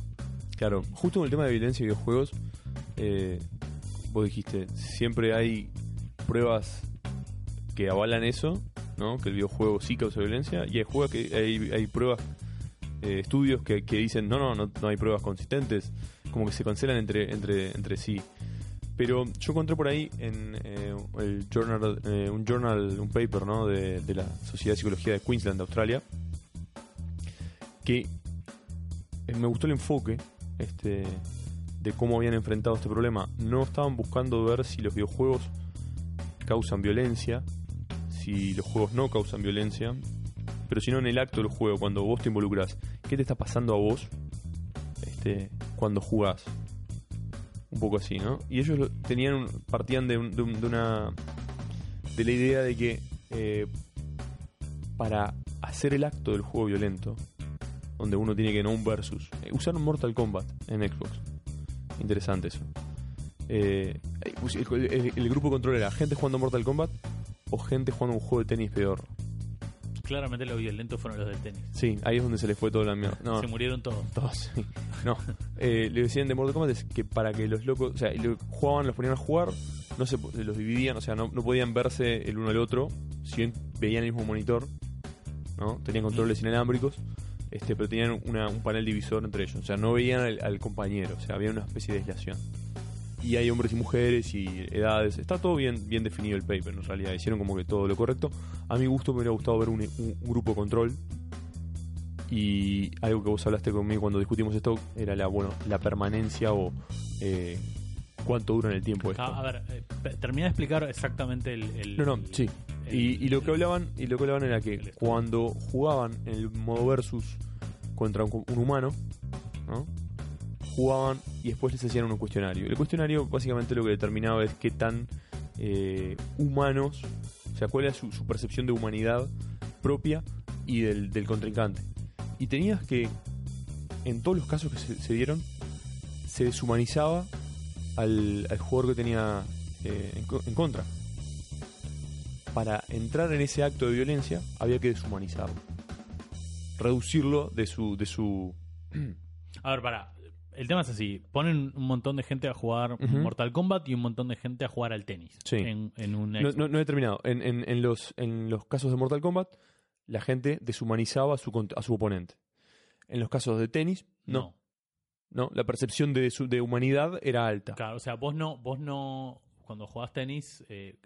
Claro, justo con el tema de violencia y videojuegos, eh, vos dijiste, siempre hay pruebas que avalan eso, ¿no? Que el videojuego sí causa violencia, y hay, juegos que hay, hay pruebas, eh, estudios que, que, dicen, no, no, no, no hay pruebas consistentes, como que se cancelan entre, entre, entre sí. Pero yo encontré por ahí en eh, el journal, eh, un journal, un paper ¿no? de, la Sociedad de Psicología de Queensland, de Australia, que eh, me gustó el enfoque este, de cómo habían enfrentado este problema. No estaban buscando ver si los videojuegos causan violencia, si los juegos no causan violencia, pero sino en el acto del juego, cuando vos te involucras. ¿Qué te está pasando a vos este, cuando jugás? Un poco así, ¿no? Y ellos tenían partían de, una de la idea de que eh, para hacer el acto del juego violento, donde uno tiene que no un versus, eh, usaron Mortal Kombat en Xbox. Interesante eso. Eh, el, el, grupo de control era gente jugando Mortal Kombat o gente jugando un juego de tenis peor claramente los violentos fueron los del tenis. Sí, ahí es donde se les fue todo la mierda. No, se murieron todos. Todos, sí. No, eh, le decían de Mortal Kombat es que para que los locos, o sea, jugaban, los ponían a jugar, no se los dividían, o sea, no, no podían verse el uno al otro, si bien veían el mismo monitor, ¿no? Tenían controles inalámbricos, este, pero tenían un panel divisor entre ellos, o sea, no veían al, al compañero, o sea, había una especie de aislación y hay hombres y mujeres y edades. Está todo bien, bien definido el paper, en realidad. Hicieron como que todo lo correcto. A mi gusto me hubiera gustado ver un, grupo de control. Y algo que vos hablaste conmigo cuando discutimos esto era la, bueno, la permanencia o eh, cuánto dura en el tiempo esto. a ver, eh, termina de explicar exactamente el, no, no, sí. y, lo que hablaban y lo que hablaban era que cuando jugaban en el modo versus contra un, un humano, ¿no? Jugaban y después les hacían un cuestionario. El cuestionario básicamente lo que determinaba es qué tan eh, humanos, o sea, cuál era su, percepción de humanidad propia y del, contrincante. Y tenías que, en todos los casos que se, dieron, se deshumanizaba al, jugador que tenía eh, en, contra. Para entrar en ese acto de violencia había que deshumanizarlo. Reducirlo de su... De su a ver, para, el tema es así: ponen un montón de gente a jugar Mortal Kombat y un montón de gente a jugar al tenis. Sí. En, un no, he terminado. En, los, en los casos de Mortal Kombat, la gente deshumanizaba a su, a su oponente. En los casos de tenis, no. No, la percepción de, su, de humanidad era alta. Claro, o sea, vos no, vos no, cuando jugás tenis, eh,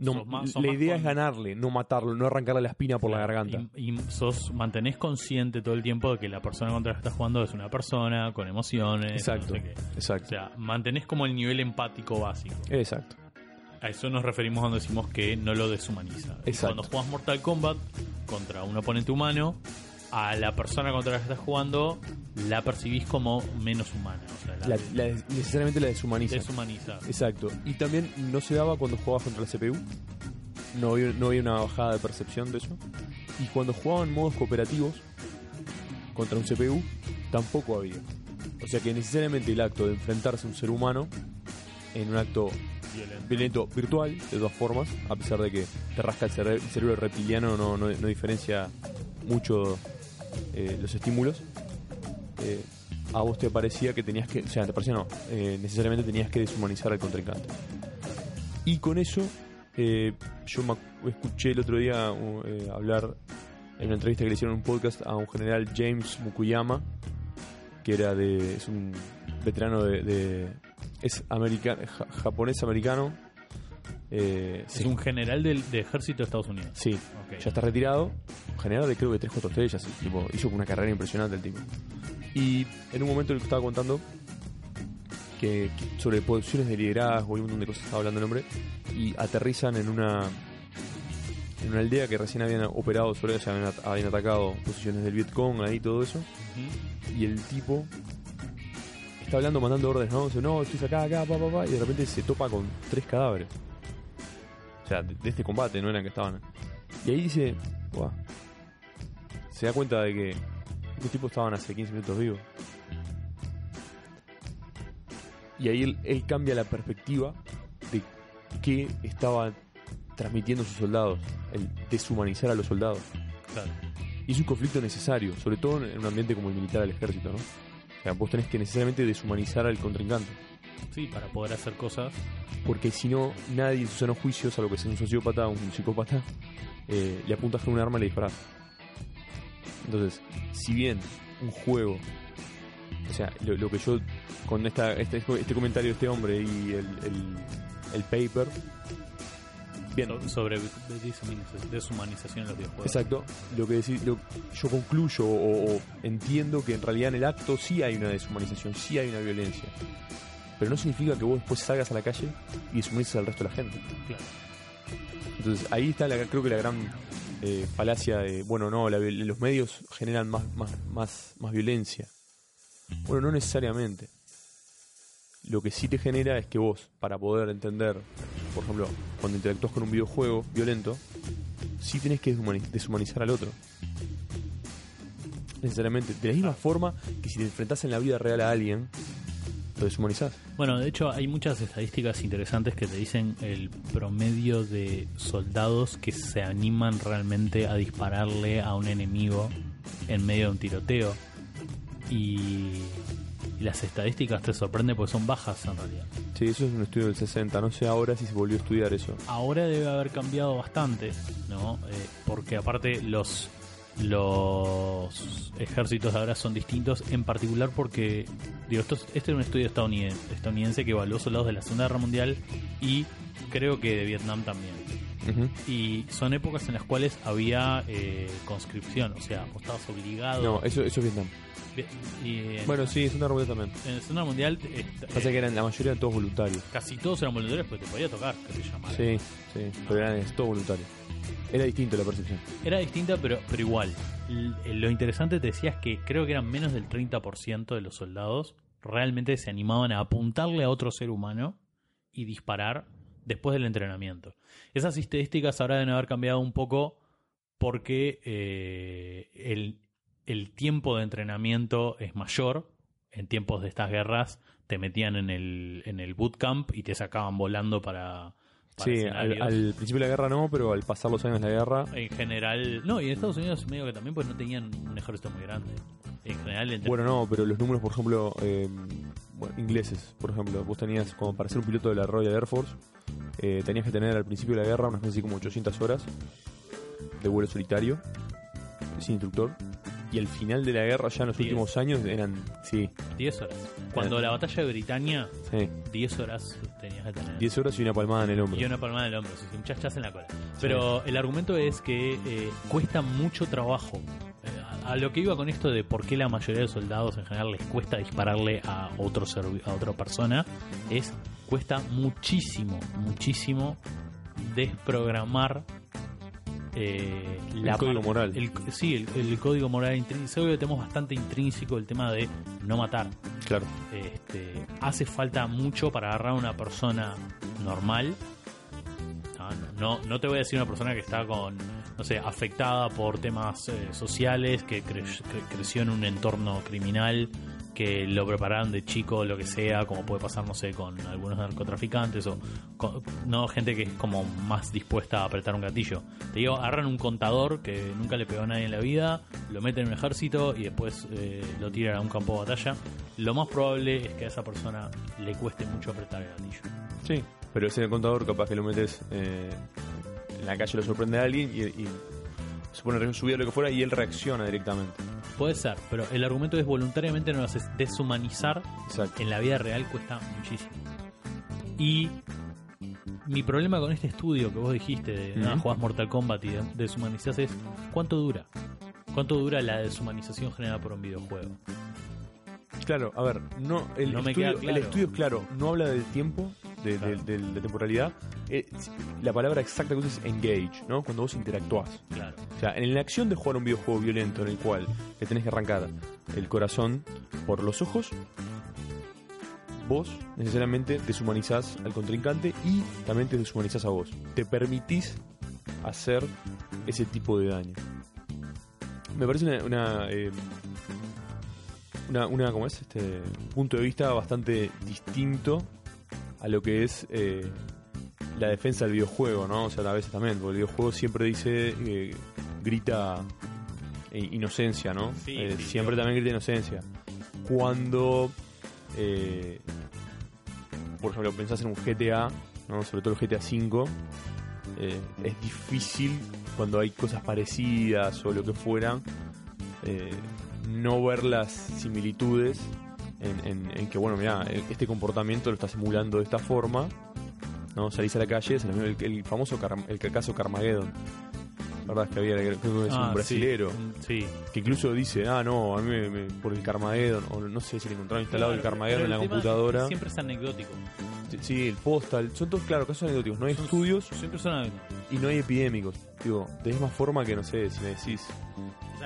no, la idea es ganarle, no matarlo, no arrancarle la espina por la garganta. Y, sos, mantenés consciente todo el tiempo de que la persona contra la que estás jugando es una persona con emociones. Exacto. exacto. O sea, mantenés como el nivel empático básico. Exacto. A eso nos referimos cuando decimos que no lo deshumaniza. Exacto. Cuando juegas Mortal Kombat contra un oponente humano, a la persona contra la que estás jugando la percibís como menos humana. necesariamente la deshumaniza. Deshumaniza. Exacto. Y también no se daba cuando jugabas contra la CPU. No había, no había una bajada de percepción de eso. Y cuando jugaban en modos cooperativos contra un CPU, tampoco había. O sea que necesariamente el acto de enfrentarse a un ser humano en un acto violento, virtual, de todas formas, a pesar de que te rasca el, cerebro reptiliano, no, no, no diferencia mucho eh, los estímulos, eh, a vos te parecía que tenías que, o sea, te parecía no, eh, necesariamente tenías que deshumanizar al contrincante. Y con eso, yo me escuché el otro día hablar en una entrevista que le hicieron en un podcast a un general James Mukuyama, que era de, es un veterano de, es americano, japonés americano, eh, es un general del, ejército de Estados Unidos. Sí, ya está retirado. General de creo que 3 4 estrellas. Tipo, hizo una carrera impresionante el tipo. Y en un momento le estaba contando que, sobre posiciones de liderazgo y un montón de cosas estaba hablando el hombre. Y aterrizan en una en una aldea que recién habían operado sobre ella, habían, atacado posiciones del Vietcong, ahí todo eso. Y el tipo está hablando, mandando órdenes, ¿no? Dice, no, estoy acá, acá, pa, pa, pa, y de repente se topa con tres cadáveres sea, de, este combate, no eran que estaban. Y ahí dice, se da cuenta de que estos tipos estaban hace 15 minutos vivos. Y ahí él, cambia la perspectiva de qué estaba transmitiendo a sus soldados, el deshumanizar a los soldados. Y es un conflicto necesario, sobre todo en un ambiente como el militar del ejército, ¿no? O sea, vos tenés que necesariamente deshumanizar al contrincante. Sí, para poder hacer cosas. Porque si no, nadie en sus sanos juicios, a lo que sea un sociópata o un psicópata, eh, le apuntas con un arma y le disparas. Entonces, si bien un juego, o sea, lo, que yo, con esta, este, este comentario de este hombre y el, el paper, sobre deshumanización de los videojuegos. Exacto. Lo que decir, yo concluyo o, entiendo que en realidad en el acto sí hay una deshumanización, sí hay una violencia. Pero no significa que vos después salgas a la calle y deshumanices al resto de la gente. Claro. Entonces ahí está la, creo que la gran eh, falacia de, bueno, no, los medios generan más, más, más, más violencia. Bueno, no necesariamente. Lo que sí te genera es que vos, para poder entender por ejemplo, cuando interactúas con un videojuego violento, sí tienes que deshumanizar al otro. Necesariamente. De la misma forma que si te enfrentas en la vida real a alguien, lo deshumanizás. Bueno, de hecho hay muchas estadísticas interesantes que te dicen el promedio de soldados que se animan realmente a dispararle a un enemigo en medio de un tiroteo. Y las estadísticas te sorprenden porque son bajas en realidad. Sí, eso es un estudio del 60. No sé ahora si se volvió a estudiar eso. Ahora debe haber cambiado bastante, ¿no? Eh, porque aparte los los ejércitos de ahora son distintos, en particular porque, digo, esto, este es un estudio estadounidense, estadounidense que evaluó soldados de la Segunda Guerra Mundial y creo que de Vietnam también. Y son épocas en las cuales había eh, conscripción, o sea, vos estabas obligado. No, eso, eso es Vietnam bueno, sí, es una Mundial también. En el Segunda Mundial. Eh, Pasa que eran, la mayoría eran todos voluntarios. Casi todos eran voluntarios porque te podía tocar, que se llamara. Sí, sí, pero eran todo voluntario. Era distinto la percepción. Era distinta, pero, pero igual. lo interesante te decía es que creo que eran menos del 30% de los soldados realmente se animaban a apuntarle a otro ser humano y disparar después del entrenamiento. Esas estadísticas ahora deben haber cambiado un poco porque eh, el, el tiempo de entrenamiento es mayor. En tiempos de estas guerras te metían en el, en el bootcamp y te sacaban volando para... sí, al, principio de la guerra no, pero al pasar los años de la guerra... En general... No, y en Estados Unidos medio que también pues no tenían un ejército muy grande. En general... Bueno, no, pero los números, por ejemplo, eh, ingleses, por ejemplo, vos tenías como para ser un piloto de la Royal Air Force, eh, tenías que tener al principio de la guerra unas así como 800 horas de vuelo solitario, sin instructor y el final de la guerra ya en los últimos años eran, sí. 10 horas. Cuando la batalla de Britania, 10 horas tenías que tener. 10 horas y una palmada en el hombro. Y una palmada en el hombro, un chachas en la cola. Pero el argumento es que eh, cuesta mucho trabajo. Eh, a lo que iba con esto de por qué la mayoría de soldados en general les cuesta dispararle a otro a otra persona es cuesta muchísimo, muchísimo desprogramar eh, el código moral. sí, el, código moral intrínseco. tenemos bastante intrínseco el tema de no matar. Claro. Este, hace falta mucho para agarrar a una persona normal. No, no, te voy a decir una persona que está con, no sé, afectada por temas eh, sociales, que creció en un entorno criminal que lo prepararon de chico, lo que sea, como puede pasar, no sé, con algunos narcotraficantes o no gente que es como más dispuesta a apretar un gatillo. Te digo, agarran un contador que nunca le pegó a nadie en la vida, lo meten en un ejército y después eh, lo tiran a un campo de batalla. Lo más probable es que a esa persona le cueste mucho apretar el gatillo. Sí, pero ese contador capaz que lo metes eh, en la calle, lo sorprende a alguien y, y se pone a subir lo que fuera y él reacciona directamente. Puede ser, pero el argumento es voluntariamente no lo haces deshumanizar. En la vida real cuesta muchísimo. Y mi problema con este estudio que vos dijiste de nada, jugás Mortal Kombat y deshumanizás es ¿cuánto dura? ¿Cuánto dura la deshumanización generada por un videojuego? Claro, a ver, no, el, estudio, el estudio es claro, no habla del tiempo, de, temporalidad. Eh, la palabra exacta que es engage, ¿no? Cuando vos interactuás. Claro. O sea, en la acción de jugar un videojuego violento en el cual le tenés que arrancar el corazón por los ojos, vos necesariamente deshumanizás al contrincante y también te deshumanizás a vos. Te permitís hacer ese tipo de daño. Me parece una, una eh, una, una ¿cómo es? Este punto de vista bastante distinto a lo que es eh, la defensa del videojuego, ¿no? O sea, a veces también, porque el videojuego siempre dice, eh, grita eh, inocencia, ¿no? Eh, siempre también grita inocencia. Cuando, por ejemplo, pensás en un GTA, ¿no? Sobre todo el GTA V, es difícil cuando hay cosas parecidas o lo que fuera, no ver las similitudes en, que, bueno, mira, este comportamiento lo está simulando de esta forma, ¿no? Salís a la calle, es el, el famoso el caso Carmageddon. ¿Verdad? Que había es un ah, brasilero. Sí, Que incluso dice, ah, no, a mí me, por el Carmageddon, o no sé si le encontraron instalado el Carmageddon en la computadora. Siempre es anecdótico. Sí, el postal, son todos, claro, casos anecdóticos. No hay estudios. Siempre son Y no hay epidémicos. Digo, de misma forma que, no sé, si me decís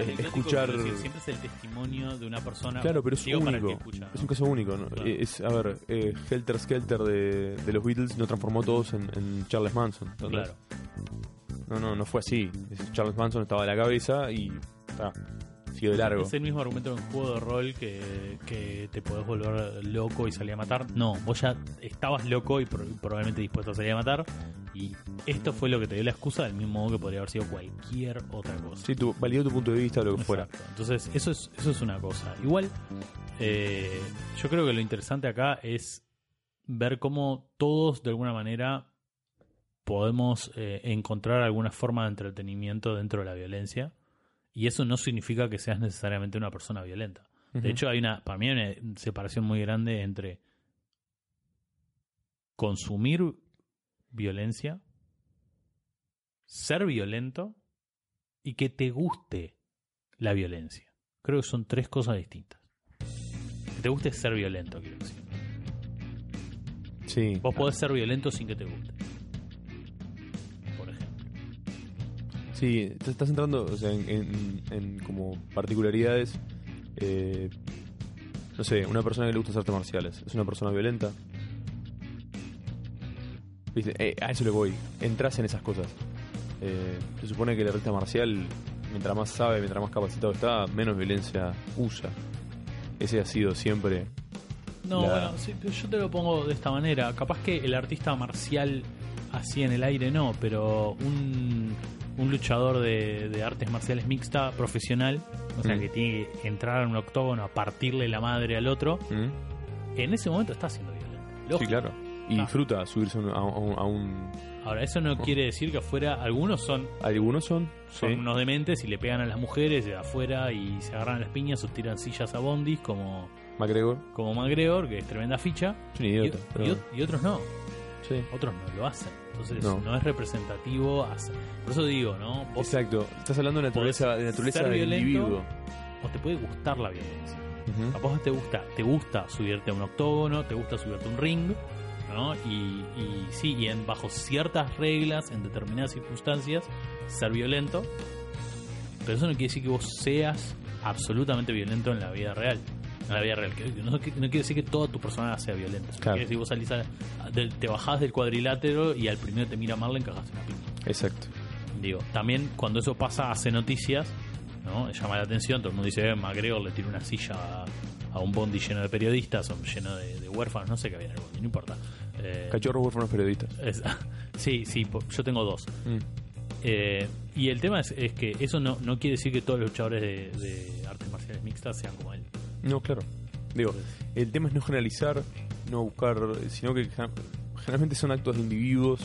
escuchar. siempre es el testimonio de una persona. Claro, pero es único. es un caso único. Es, a ver, eh, Helter Skelter de, de, los Beatles no transformó todos en, Charles Manson. claro. No, no, no fue así. Charles Manson estaba a la cabeza y. Está de largo. Es el mismo argumento en un juego de rol que, que te podés volver loco y salir a matar. No, vos ya estabas loco y probablemente dispuesto a salir a matar. Y esto fue lo que te dio la excusa, del mismo modo que podría haber sido cualquier otra cosa. Sí, tu, validó tu punto de vista o lo que fuera. Entonces, eso es, eso es una cosa. Igual, eh, yo creo que lo interesante acá es ver cómo todos, de alguna manera, podemos eh, encontrar alguna forma de entretenimiento dentro de la violencia y eso no significa que seas necesariamente una persona violenta. De hecho, hay una, para mí hay una separación muy grande entre consumir violencia, ser violento y que te guste la violencia. Creo que son tres cosas distintas. Que te guste ser violento, quiero decir. Sí. Vos podés ser violento sin que te guste. Sí, te estás entrando en, como particularidades. Eh, no sé, una persona que le gusta hacer artes marciales, ¿es una persona violenta? Eh, a eso le voy. Entras en esas cosas. Eh, se supone que el artista marcial, mientras más sabe, mientras más capacitado está, menos violencia usa. Ese ha sido siempre. No, bueno, yo te lo pongo de esta manera. Capaz que el artista marcial así en el aire no, pero un un luchador de, artes marciales mixta profesional, o sea, mm. que tiene que entrar en un octógono a partirle la madre al otro, mm. en ese momento está siendo violento. Sí, claro. Y disfruta subirse a, un, Ahora, eso no quiere decir que afuera algunos son. Algunos son. Son unos dementes y le pegan a las mujeres de afuera y se agarran las piñas o tiran sillas a bondis como. McGregor. Como McGregor, que es tremenda ficha. y, y, otros no. Otros no lo hacen. Entonces no, es representativo. Por eso digo, ¿no? Exacto. Estás hablando de naturaleza, de naturaleza del individuo. O te puede gustar la violencia. A vos te gusta, te gusta subirte a un octógono, te gusta subirte a un ring, ¿no? Y, y sí, y en, bajo ciertas reglas, en determinadas circunstancias, ser violento. Pero eso no quiere decir que vos seas absolutamente violento en la vida real en la vida real. No, quiere decir que toda tu persona sea violenta. Claro. Quiere decir vos salís te bajás del cuadrilátero y al primero te mira mal le encajaste una piña. Exacto. Digo, también cuando eso pasa hace noticias, ¿no? Llama la atención, todo el mundo dice, eh, le tira una silla a, un bondi lleno de periodistas, o lleno de, huérfanos, no sé qué había en el bondi, no importa. Eh, Cachorros huérfanos periodistas. sí, sí, yo tengo dos. Mm. Eh, y el tema es, que eso no, no quiere decir que todos los luchadores de, de artes marciales mixtas sean como. No, claro. Digo, el tema es no generalizar, no buscar, sino que generalmente son actos de individuos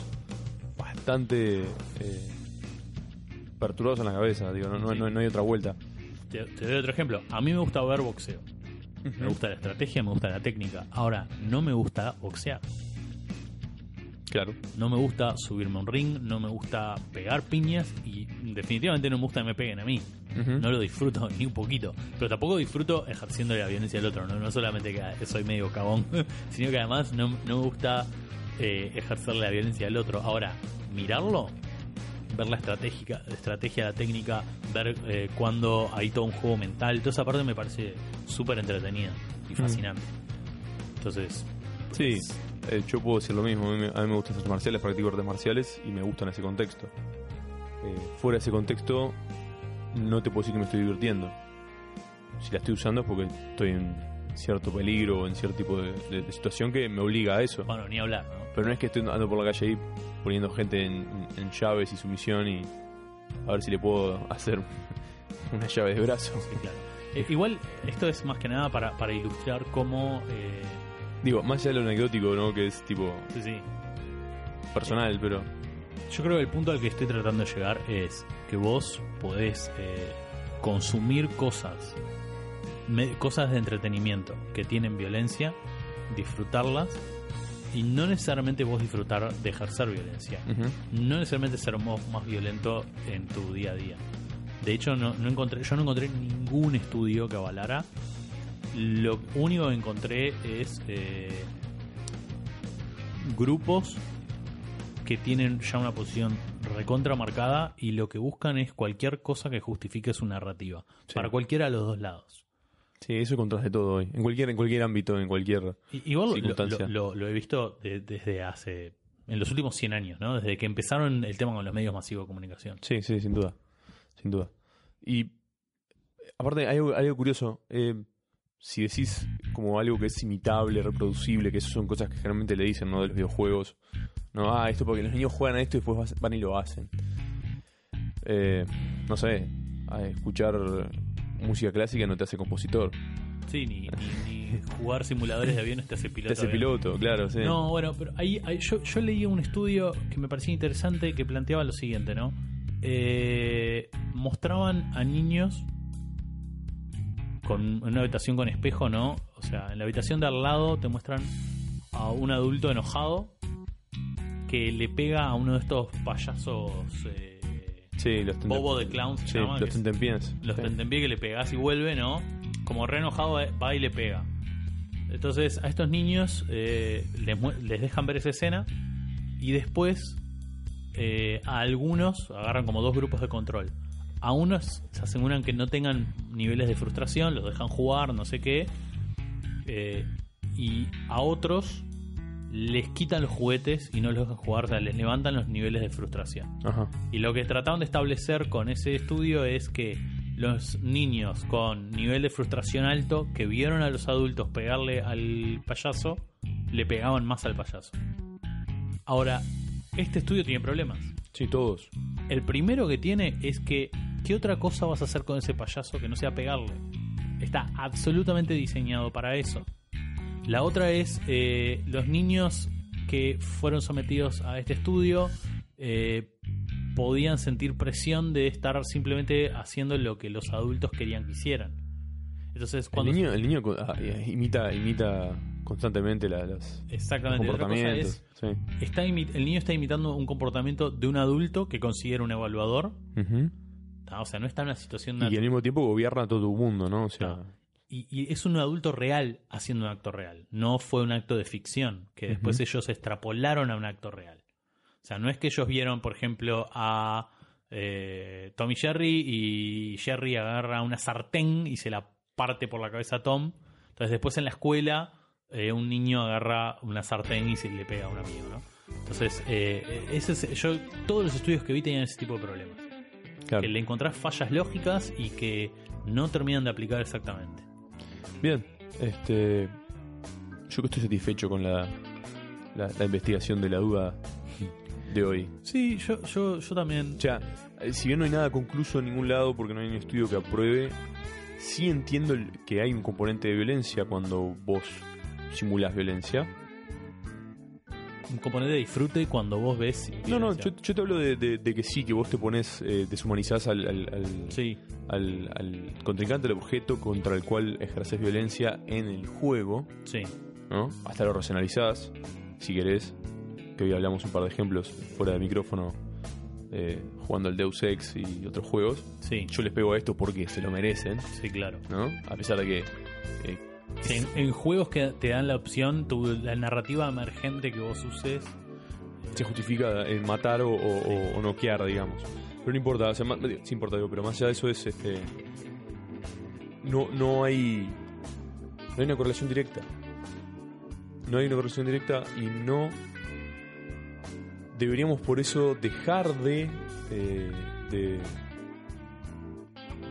bastante eh, perturbados en la cabeza, digo, no, no, hay otra vuelta. Te, doy otro ejemplo. A mí me gusta ver boxeo. Me gusta la estrategia, me gusta la técnica. Ahora, no me gusta boxear. Claro. No me gusta subirme a un ring, no me gusta pegar piñas y definitivamente no me gusta que me peguen a mí. No lo disfruto ni un poquito. Pero tampoco disfruto ejerciendo la violencia del otro. No, solamente que soy medio cabón, sino que además no, me gusta eh, ejercer la violencia del otro. Ahora, mirarlo, ver la estratégica, estrategia, la técnica, ver eh, cuando hay todo un juego mental, toda esa parte me parece súper entretenida y fascinante. Entonces, sí. Eh, yo puedo decir lo mismo. A mí, me gustan hacer marciales, practico artes marciales y me gustan ese contexto. Eh, fuera de ese contexto, no te puedo decir que me estoy divirtiendo. Si la estoy usando es porque estoy en cierto peligro o en cierto tipo de, situación que me obliga a eso. Bueno, ni hablar, ¿no? Pero no es que esté andando por la calle ahí poniendo gente en, llaves y sumisión y a ver si le puedo hacer una llave de brazo. Eh, igual, esto es más que nada para, para ilustrar cómo. Eh, Digo, más allá de lo anecdótico, ¿no? Que es tipo. Sí, sí. Personal, pero. Yo creo que el punto al que estoy tratando de llegar es que vos podés eh, consumir cosas, cosas de entretenimiento que tienen violencia, disfrutarlas y no necesariamente vos disfrutar de ejercer violencia. No necesariamente ser más, violento en tu día a día. De hecho, no, encontré, yo no encontré ningún estudio que avalara. Lo único que encontré es eh, grupos que tienen ya una posición recontra marcada y lo que buscan es cualquier cosa que justifique su narrativa. Para cualquiera de los dos lados. Sí, eso contraste todo hoy. En cualquier, en cualquier ámbito, en cualquier Igual circunstancia. Lo, lo, he visto desde hace. En los últimos 100 años, ¿no? Desde que empezaron el tema con los medios masivos de comunicación. Sí, sí, sin duda. Sin duda. Y. Aparte, hay algo, algo curioso. Eh, si decís como algo que es imitable, reproducible, que eso son cosas que generalmente le dicen, ¿no? De los videojuegos. No, ah, esto porque los niños juegan a esto y después van y lo hacen. Eh, no sé, a escuchar música clásica no te hace compositor. Sí, ni, jugar simuladores de aviones te hace piloto. Te hace piloto, claro, sí. No, bueno, pero ahí, yo, yo leí un estudio que me parecía interesante que planteaba lo siguiente, ¿no? Eh, mostraban a niños con una habitación con espejo, ¿no? O sea, en la habitación de al lado te muestran a un adulto enojado que le pega a uno de estos payasos eh, sí, los bobo de clowns. Sí, los tentempiés. Los tentempiés que le pegas y vuelve, ¿no? Como re enojado eh, va y le pega. Entonces a estos niños eh, les, dejan ver esa escena y después a algunos agarran como dos grupos de control a unos se aseguran que no tengan niveles de frustración, los dejan jugar, no sé qué. Eh, y a otros les quitan los juguetes y no los dejan jugar, o sea, les levantan los niveles de frustración. Y lo que trataron de establecer con ese estudio es que los niños con nivel de frustración alto que vieron a los adultos pegarle al payaso, le pegaban más al payaso. Ahora, este estudio tiene problemas. Sí, todos. El primero que tiene es que ¿qué otra cosa vas a hacer con ese payaso que no sea pegarle? Está absolutamente diseñado para eso. La otra es eh, los niños que fueron sometidos a este estudio eh, podían sentir presión de estar simplemente haciendo lo que los adultos querían que hicieran. Entonces, cuando el niño, el niño ah, imita, imita constantemente las, Exactamente. los comportamientos. está el niño está imitando un comportamiento de un adulto que considera un evaluador. O sea, no está en una situación... Y al mismo tiempo gobierna todo el mundo, ¿no? O sea... Y, es un adulto real haciendo un acto real. No fue un acto de ficción, que después ellos extrapolaron a un acto real. O sea, no es que ellos vieron, por ejemplo, a eh, Tom y Jerry y Jerry agarra una sartén y se la parte por la cabeza a Tom. Entonces después en la escuela eh, un niño agarra una sartén y se le pega a un amigo, ¿no? Entonces, eh, ese yo, todos los estudios que vi tenían ese tipo de problemas. Que le encontrás fallas lógicas y que no terminan de aplicar exactamente. Bien, este, yo que estoy satisfecho con la, la, investigación de la duda de hoy. Sí, yo, yo, yo también. O sea, eh, si bien no hay nada concluso en ningún lado porque no hay un estudio que apruebe, sí entiendo que hay un componente de violencia cuando vos simulas violencia un componente de disfrute cuando vos ves. No, no, yo, te hablo de, que sí, que vos te pones, eh, deshumanizás al, al, sí. al, al, contrincante, al objeto contra el cual ejerces violencia en el juego. Sí. ¿no? Hasta lo racionalizás, si querés. Que hoy hablamos un par de ejemplos fuera de micrófono, eh, jugando al Deus Ex y otros juegos. Sí. Yo les pego a esto porque se lo merecen. Sí, claro. ¿no? A pesar de que eh, en, juegos que te dan la opción, tu, la narrativa emergente que vos uses. Se justifica en matar o, o, noquear, digamos. Pero no importa, o sea, sí importa, pero más allá de eso es este. No, no hay. No hay una correlación directa. No hay una correlación directa y no. Deberíamos por eso dejar de. Eh, de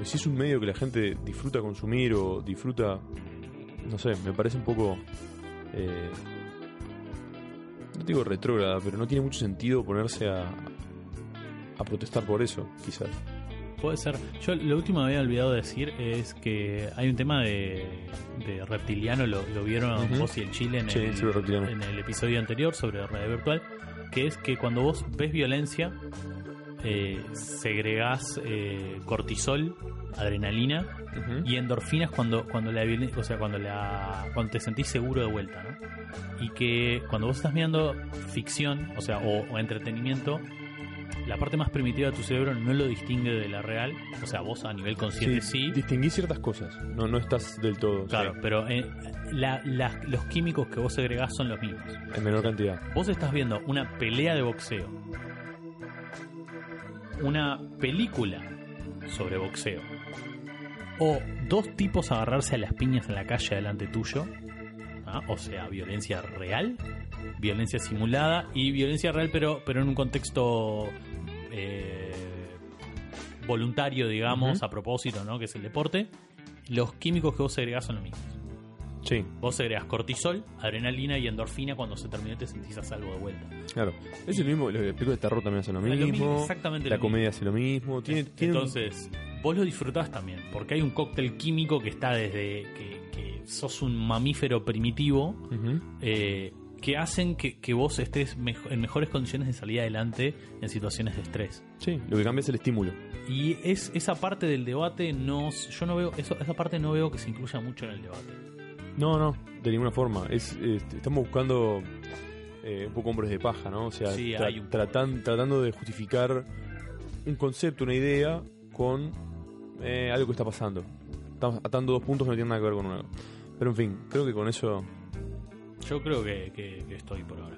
si es un medio que la gente disfruta consumir o disfruta no sé, me parece un poco... Eh, no digo retrógrada, pero no tiene mucho sentido ponerse a, a protestar por eso, quizás. Puede ser. Yo lo último que había olvidado decir es que hay un tema de, reptiliano, lo, vieron vos y el Chile en, el, en el episodio anterior sobre realidad virtual, que es que cuando vos ves violencia, eh, segregás eh, cortisol, adrenalina y endorfinas cuando cuando la o sea cuando la cuando te sentís seguro de vuelta ¿no? y que cuando vos estás mirando ficción o sea o, entretenimiento la parte más primitiva de tu cerebro no lo distingue de la real. O sea vos a nivel consciente sí, sí. distinguís ciertas cosas. No no estás del todo claro pero eh, los químicos que vos segregás son los mismos. En menor cantidad. Vos estás viendo una pelea de boxeo una película sobre boxeo o dos tipos agarrarse a las piñas en la calle delante tuyo, ¿ah? o sea, violencia real, violencia simulada y violencia real pero, pero en un contexto eh, voluntario, digamos, a propósito, ¿no? que es el deporte, los químicos que vos agregás son los mismos. Sí. Vos agregas cortisol, adrenalina y endorfina cuando se termina te sentís a salvo de vuelta. Claro. Es lo mismo, los películas de terror también hacen lo mismo. exactamente la comedia hace lo mismo. Tiene, Entonces, vos lo disfrutás también, porque hay un cóctel químico que está desde que, sos un mamífero primitivo, eh, que hacen que, vos estés en mejores condiciones de salir adelante en situaciones de estrés. Sí, lo que cambia es el estímulo. Y es esa parte del debate, no, yo no veo, eso, esa parte no veo que se incluya mucho en el debate. No, no, de ninguna forma. Es, estamos buscando eh, un poco hombres de paja, ¿no? O sea, tratando de justificar un concepto, una idea con eh, algo que está pasando. Estamos atando dos puntos que no tienen nada que ver con uno. Pero en fin, creo que con eso. Yo creo que, estoy por ahora.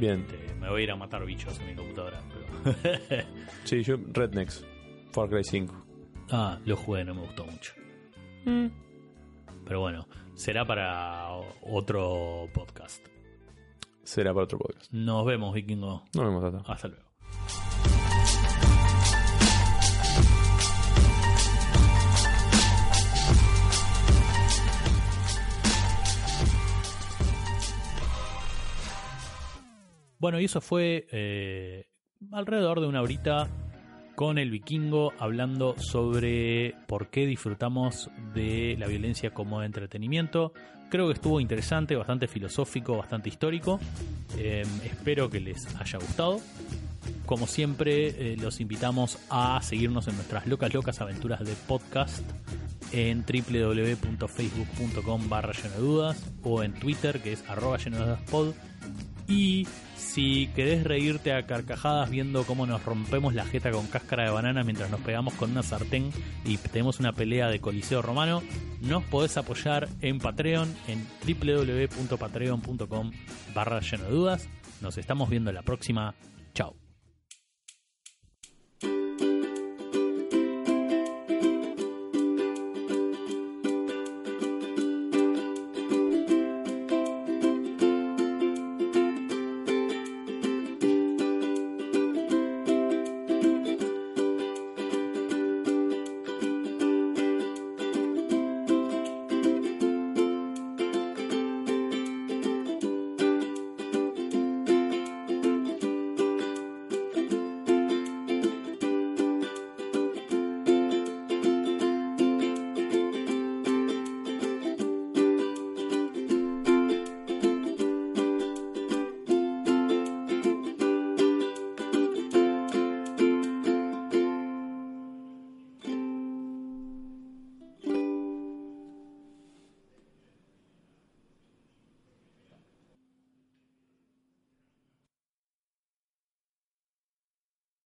Bien. Este, me voy a ir a matar bichos en mi computadora. sí, yo Rednecks, Far Cry 5. Ah, lo jugué, no me gustó mucho. Mm. Pero bueno, será para otro podcast. Será para otro podcast. Nos vemos, vikingo. Nos vemos, Tata. Hasta luego. Bueno, y eso fue eh, alrededor de una horita con el vikingo hablando sobre por qué disfrutamos de la violencia como entretenimiento. Creo que estuvo interesante, bastante filosófico, bastante histórico. Em, espero que les haya gustado. Como siempre, eh, los invitamos a seguirnos en nuestras locas, locas aventuras de podcast en www.facebook.com barra lleno de dudas o en Twitter que es arroba lleno de dudas pod y si querés reírte a carcajadas viendo cómo nos rompemos la jeta con cáscara de banana mientras nos pegamos con una sartén y tenemos una pelea de coliseo romano, nos podés apoyar en Patreon en www.patreon.com barra lleno de dudas. Nos estamos viendo la próxima. Chao.